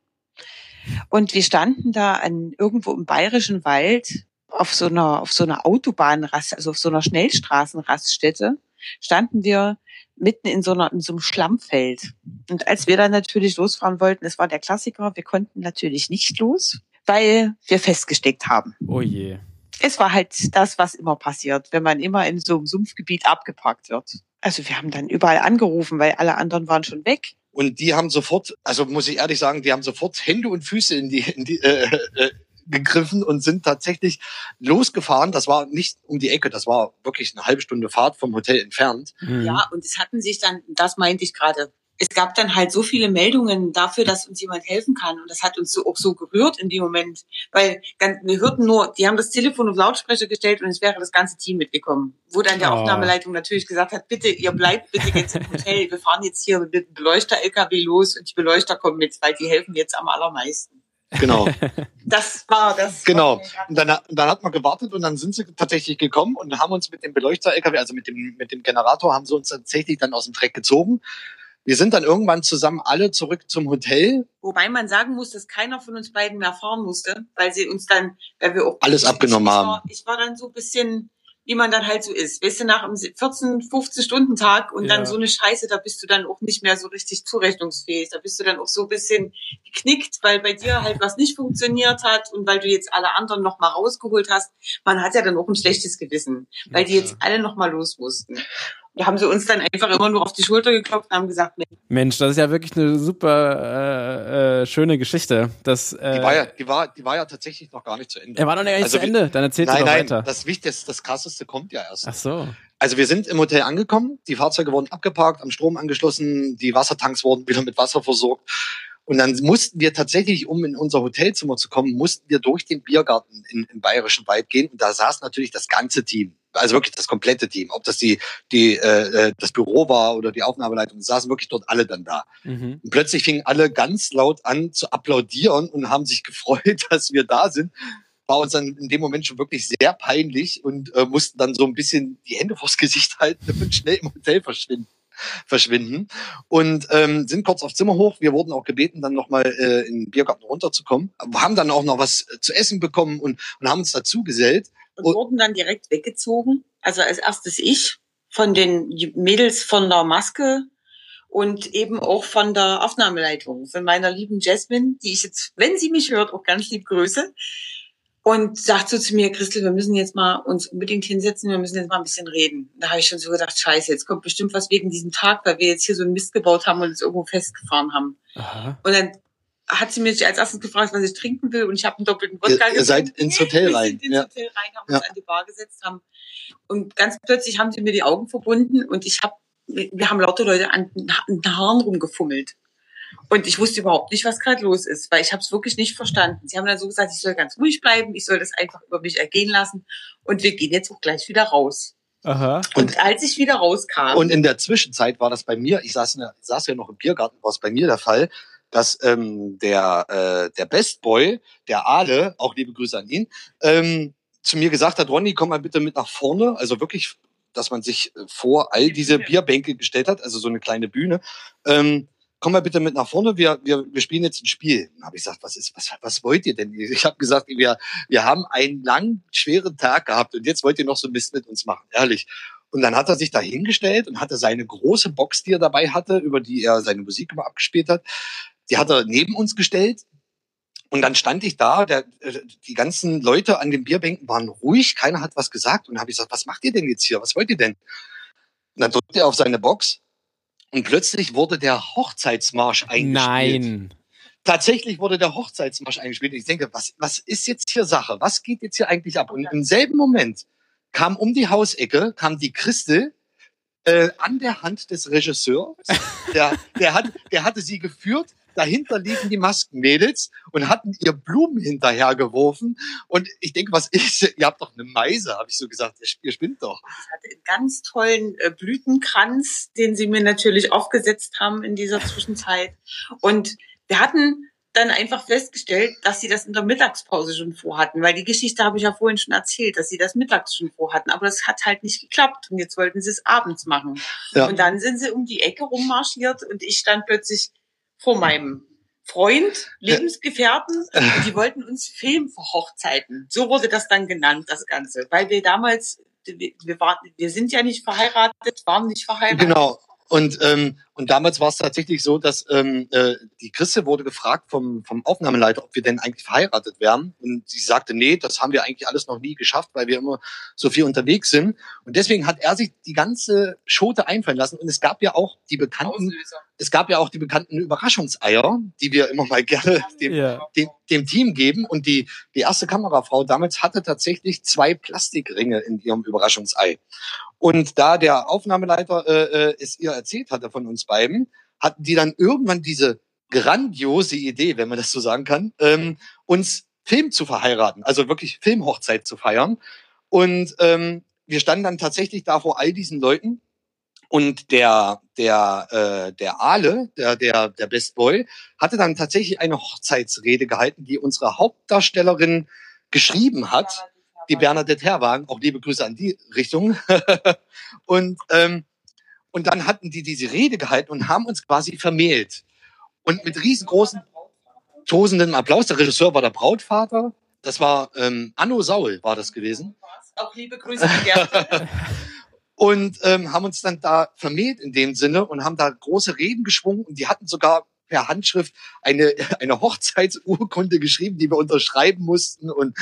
Und wir standen da an irgendwo im bayerischen Wald auf so einer, auf so einer Autobahnrast, also auf so einer Schnellstraßenraststätte, standen wir mitten in so einer, in so einem Schlammfeld. Und als wir dann natürlich losfahren wollten, es war der Klassiker, wir konnten natürlich nicht los, weil wir festgesteckt haben. Oh je. Es war halt das, was immer passiert, wenn man immer in so einem Sumpfgebiet abgepackt wird. Also wir haben dann überall angerufen, weil alle anderen waren schon weg. Und die haben sofort, also muss ich ehrlich sagen, die haben sofort Hände und Füße in die, in die äh, äh, gegriffen und sind tatsächlich losgefahren. Das war nicht um die Ecke, das war wirklich eine halbe Stunde Fahrt vom Hotel entfernt. Mhm. Ja, und es hatten sich dann, das meinte ich gerade, es gab dann halt so viele Meldungen dafür, dass uns jemand helfen kann. Und das hat uns so, auch so gerührt in dem Moment. Weil wir hörten nur, die haben das Telefon auf Lautsprecher gestellt und es wäre das ganze Team mitgekommen. Wo dann der oh. Aufnahmeleitung natürlich gesagt hat, bitte, ihr bleibt bitte jetzt im Hotel. Wir fahren jetzt hier mit dem Beleuchter-LKW los und die Beleuchter kommen mit, weil die helfen jetzt am allermeisten. Genau. [LAUGHS] Das war das. Genau. Und dann, dann hat man gewartet und dann sind sie tatsächlich gekommen und haben uns mit dem Beleuchter-LKW, also mit dem, mit dem Generator, haben sie uns tatsächlich dann aus dem Dreck gezogen. Wir sind dann irgendwann zusammen alle zurück zum Hotel. Wobei man sagen muss, dass keiner von uns beiden mehr fahren musste, weil sie uns dann, weil wir auch alles abgenommen ich, haben. Ich war, ich war dann so ein bisschen, wie man dann halt so ist. Weißt du, nach einem 14, 15 Stunden Tag und ja. dann so eine Scheiße, da bist du dann auch nicht mehr so richtig zurechnungsfähig. Da bist du dann auch so ein bisschen geknickt, weil bei dir halt was nicht funktioniert hat und weil du jetzt alle anderen noch mal rausgeholt hast. Man hat ja dann auch ein schlechtes Gewissen, weil die jetzt alle noch mal los mussten da haben sie uns dann einfach immer nur auf die Schulter geklopft und haben gesagt, Mensch, das ist ja wirklich eine super äh, äh, schöne Geschichte. Das, äh, die, war ja, die, war, die war ja tatsächlich noch gar nicht zu Ende. Er war noch nicht also zu Ende, dann erzählt nein, nein, weiter. Das Wichtigste, das Krasseste kommt ja erst. Ach so. Also wir sind im Hotel angekommen, die Fahrzeuge wurden abgeparkt, am Strom angeschlossen, die Wassertanks wurden wieder mit Wasser versorgt. Und dann mussten wir tatsächlich, um in unser Hotelzimmer zu kommen, mussten wir durch den Biergarten in, im Bayerischen Wald gehen. Und da saß natürlich das ganze Team also wirklich das komplette Team, ob das die, die äh, äh, das Büro war oder die Aufnahmeleitung, saßen wirklich dort alle dann da. Mhm. Und plötzlich fingen alle ganz laut an zu applaudieren und haben sich [LAUGHS] gefreut, dass wir da sind. War uns dann in dem Moment schon wirklich sehr peinlich und äh, mussten dann so ein bisschen die Hände vors Gesicht halten und schnell im Hotel verschwinden verschwinden und ähm, sind kurz aufs Zimmer hoch. Wir wurden auch gebeten, dann nochmal äh, in den Biergarten runterzukommen. Haben dann auch noch was zu essen bekommen und, und haben uns dazu gesellt und oh. wurden dann direkt weggezogen. Also als erstes ich von den Mädels von der Maske und eben auch von der Aufnahmeleitung, von meiner lieben Jasmine, die ich jetzt, wenn sie mich hört, auch ganz lieb grüße. Und sagt so zu mir, Christel, wir müssen jetzt mal uns unbedingt hinsetzen, wir müssen jetzt mal ein bisschen reden. Da habe ich schon so gedacht, scheiße, jetzt kommt bestimmt was wegen diesem Tag, weil wir jetzt hier so einen Mist gebaut haben und uns irgendwo festgefahren haben. Aha. Und dann hat sie mich als erstes gefragt, was ich trinken will und ich habe einen doppelten Wodka Ihr, ihr seid ins Hotel rein. Wir sind ins ja. Hotel rein, haben ja. uns an die Bar gesetzt, haben Und ganz plötzlich haben sie mir die Augen verbunden und ich habe, wir haben lauter Leute an den Haaren rumgefummelt. Und ich wusste überhaupt nicht, was gerade los ist, weil ich habe es wirklich nicht verstanden. Sie haben dann so gesagt, ich soll ganz ruhig bleiben, ich soll das einfach über mich ergehen lassen und wir gehen jetzt auch gleich wieder raus. Aha. Und, und als ich wieder rauskam. Und in der Zwischenzeit war das bei mir, ich saß, in der, saß ja noch im Biergarten, war es bei mir der Fall, dass ähm, der, äh, der Best Boy, der Ale, auch liebe Grüße an ihn, ähm, zu mir gesagt hat, Ronny, komm mal bitte mit nach vorne. Also wirklich, dass man sich vor all diese Bierbänke gestellt hat, also so eine kleine Bühne. Ähm, komm mal bitte mit nach vorne, wir, wir, wir spielen jetzt ein Spiel. Dann habe ich gesagt, was ist, was, was wollt ihr denn? Ich habe gesagt, wir, wir haben einen langen, schweren Tag gehabt und jetzt wollt ihr noch so Mist mit uns machen, ehrlich. Und dann hat er sich da hingestellt und hatte seine große Box, die er dabei hatte, über die er seine Musik immer abgespielt hat, die hat er neben uns gestellt. Und dann stand ich da, der, die ganzen Leute an den Bierbänken waren ruhig, keiner hat was gesagt. Und dann habe ich gesagt, was macht ihr denn jetzt hier? Was wollt ihr denn? Und dann drückte er auf seine Box und plötzlich wurde der Hochzeitsmarsch eingespielt. Nein. Tatsächlich wurde der Hochzeitsmarsch eingespielt. Ich denke, was, was ist jetzt hier Sache? Was geht jetzt hier eigentlich ab? Und im selben Moment kam um die Hausecke, kam die Christel äh, an der Hand des Regisseurs. Der, der, hat, der hatte sie geführt dahinter liegen die Maskenmädels und hatten ihr Blumen hinterhergeworfen. Und ich denke, was ist, [LAUGHS] ihr habt doch eine Meise, habe ich so gesagt, ihr spinnt doch. Ich hatte einen ganz tollen äh, Blütenkranz, den sie mir natürlich aufgesetzt haben in dieser Zwischenzeit. Und wir hatten dann einfach festgestellt, dass sie das in der Mittagspause schon vorhatten, weil die Geschichte habe ich ja vorhin schon erzählt, dass sie das mittags schon vorhatten, aber das hat halt nicht geklappt und jetzt wollten sie es abends machen. Ja. Und dann sind sie um die Ecke rummarschiert und ich stand plötzlich vor meinem Freund, Lebensgefährten, [LAUGHS] und die wollten uns filmen für Hochzeiten. So wurde das dann genannt, das Ganze. Weil wir damals, wir, wir, waren, wir sind ja nicht verheiratet, waren nicht verheiratet. Genau. Und, ähm, und damals war es tatsächlich so, dass ähm, äh, die Chrisse wurde gefragt vom, vom Aufnahmeleiter, ob wir denn eigentlich verheiratet wären. Und sie sagte, nee, das haben wir eigentlich alles noch nie geschafft, weil wir immer so viel unterwegs sind. Und deswegen hat er sich die ganze Schote einfallen lassen. Und es gab ja auch die bekannten, Auslöser. es gab ja auch die bekannten Überraschungseier, die wir immer mal gerne [LAUGHS] dem, ja. dem, dem Team geben. Und die, die erste Kamerafrau damals hatte tatsächlich zwei Plastikringe in ihrem Überraschungsei. Und da der Aufnahmeleiter äh, äh, es ihr erzählt hatte von uns beiden, hatten die dann irgendwann diese grandiose Idee, wenn man das so sagen kann, ähm, uns Film zu verheiraten, also wirklich Filmhochzeit zu feiern. Und ähm, wir standen dann tatsächlich da vor all diesen Leuten und der der äh, der Ale, der der der Best Boy, hatte dann tatsächlich eine Hochzeitsrede gehalten, die unsere Hauptdarstellerin geschrieben hat die Bernadette Herwagen, auch liebe Grüße an die Richtung. [LAUGHS] und, ähm, und dann hatten die diese Rede gehalten und haben uns quasi vermählt. Und mit riesengroßen, tosenden Applaus. Der Regisseur war der Brautvater. Das war ähm, Anno Saul, war das gewesen. Auch liebe Grüße Und ähm, haben uns dann da vermählt in dem Sinne und haben da große Reden geschwungen und die hatten sogar per Handschrift eine, [LAUGHS] eine Hochzeitsurkunde geschrieben, die wir unterschreiben mussten. Und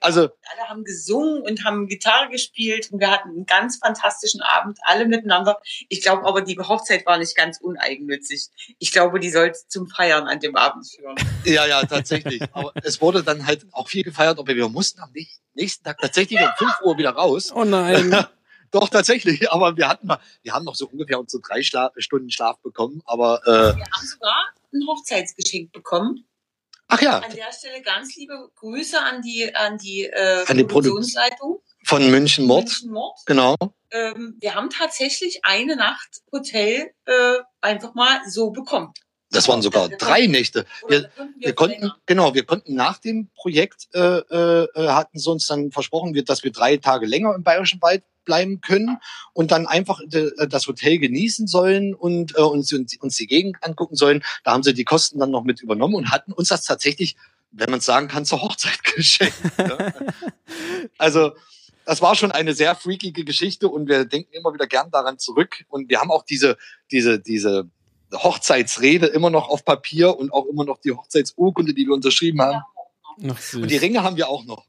also alle haben gesungen und haben Gitarre gespielt und wir hatten einen ganz fantastischen Abend, alle miteinander. Ich glaube aber, die Hochzeit war nicht ganz uneigennützig. Ich glaube, die sollte zum Feiern an dem Abend führen. Ja, ja, tatsächlich. [LAUGHS] aber es wurde dann halt auch viel gefeiert, aber wir mussten am nächsten Tag tatsächlich um 5 Uhr wieder raus. Oh nein. [LAUGHS] Doch, tatsächlich. [LAUGHS] Aber wir hatten mal, wir haben noch so ungefähr unsere drei Schla Stunden Schlaf bekommen. Aber äh, wir haben sogar ein Hochzeitsgeschenk bekommen. Ach ja. An der Stelle ganz liebe Grüße an die an die, äh, an die Produktionsleitung von München Mord. München Mord. Genau. Ähm, wir haben tatsächlich eine Nacht Hotel äh, einfach mal so bekommen. Das waren sogar drei Nächte. Wir, wir konnten, genau, wir konnten nach dem Projekt, äh, äh, hatten sie uns dann versprochen, dass wir drei Tage länger im Bayerischen Wald bleiben können und dann einfach äh, das Hotel genießen sollen und äh, uns, uns die Gegend angucken sollen. Da haben sie die Kosten dann noch mit übernommen und hatten uns das tatsächlich, wenn man es sagen kann, zur Hochzeit [LAUGHS] geschenkt. Ja. [LAUGHS] also das war schon eine sehr freakige Geschichte und wir denken immer wieder gern daran zurück. Und wir haben auch diese, diese, diese Hochzeitsrede immer noch auf Papier und auch immer noch die Hochzeitsurkunde, die wir unterschrieben haben. Ach, und die Ringe haben wir auch noch.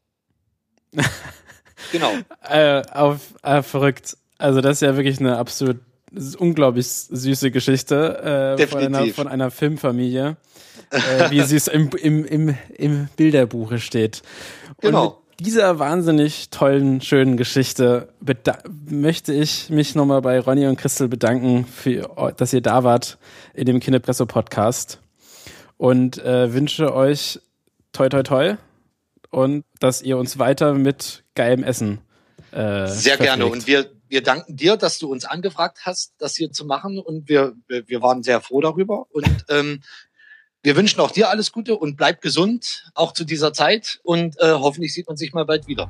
[LAUGHS] genau. [LAUGHS] Äh, auf, äh, verrückt. Also das ist ja wirklich eine absolut unglaublich süße Geschichte äh, von, einer, von einer Filmfamilie, äh, wie sie es im, im, im, im Bilderbuche steht. Und genau. dieser wahnsinnig tollen, schönen Geschichte möchte ich mich nochmal bei Ronny und Christel bedanken, für, dass ihr da wart in dem Kinderpresso-Podcast und äh, wünsche euch toi toi toi und dass ihr uns weiter mit geilem Essen äh, Sehr verpflegt. gerne und wir, wir danken dir, dass du uns angefragt hast, das hier zu machen und wir, wir waren sehr froh darüber und [LAUGHS] ähm, wir wünschen auch dir alles Gute und bleib gesund, auch zu dieser Zeit. Und äh, hoffentlich sieht man sich mal bald wieder.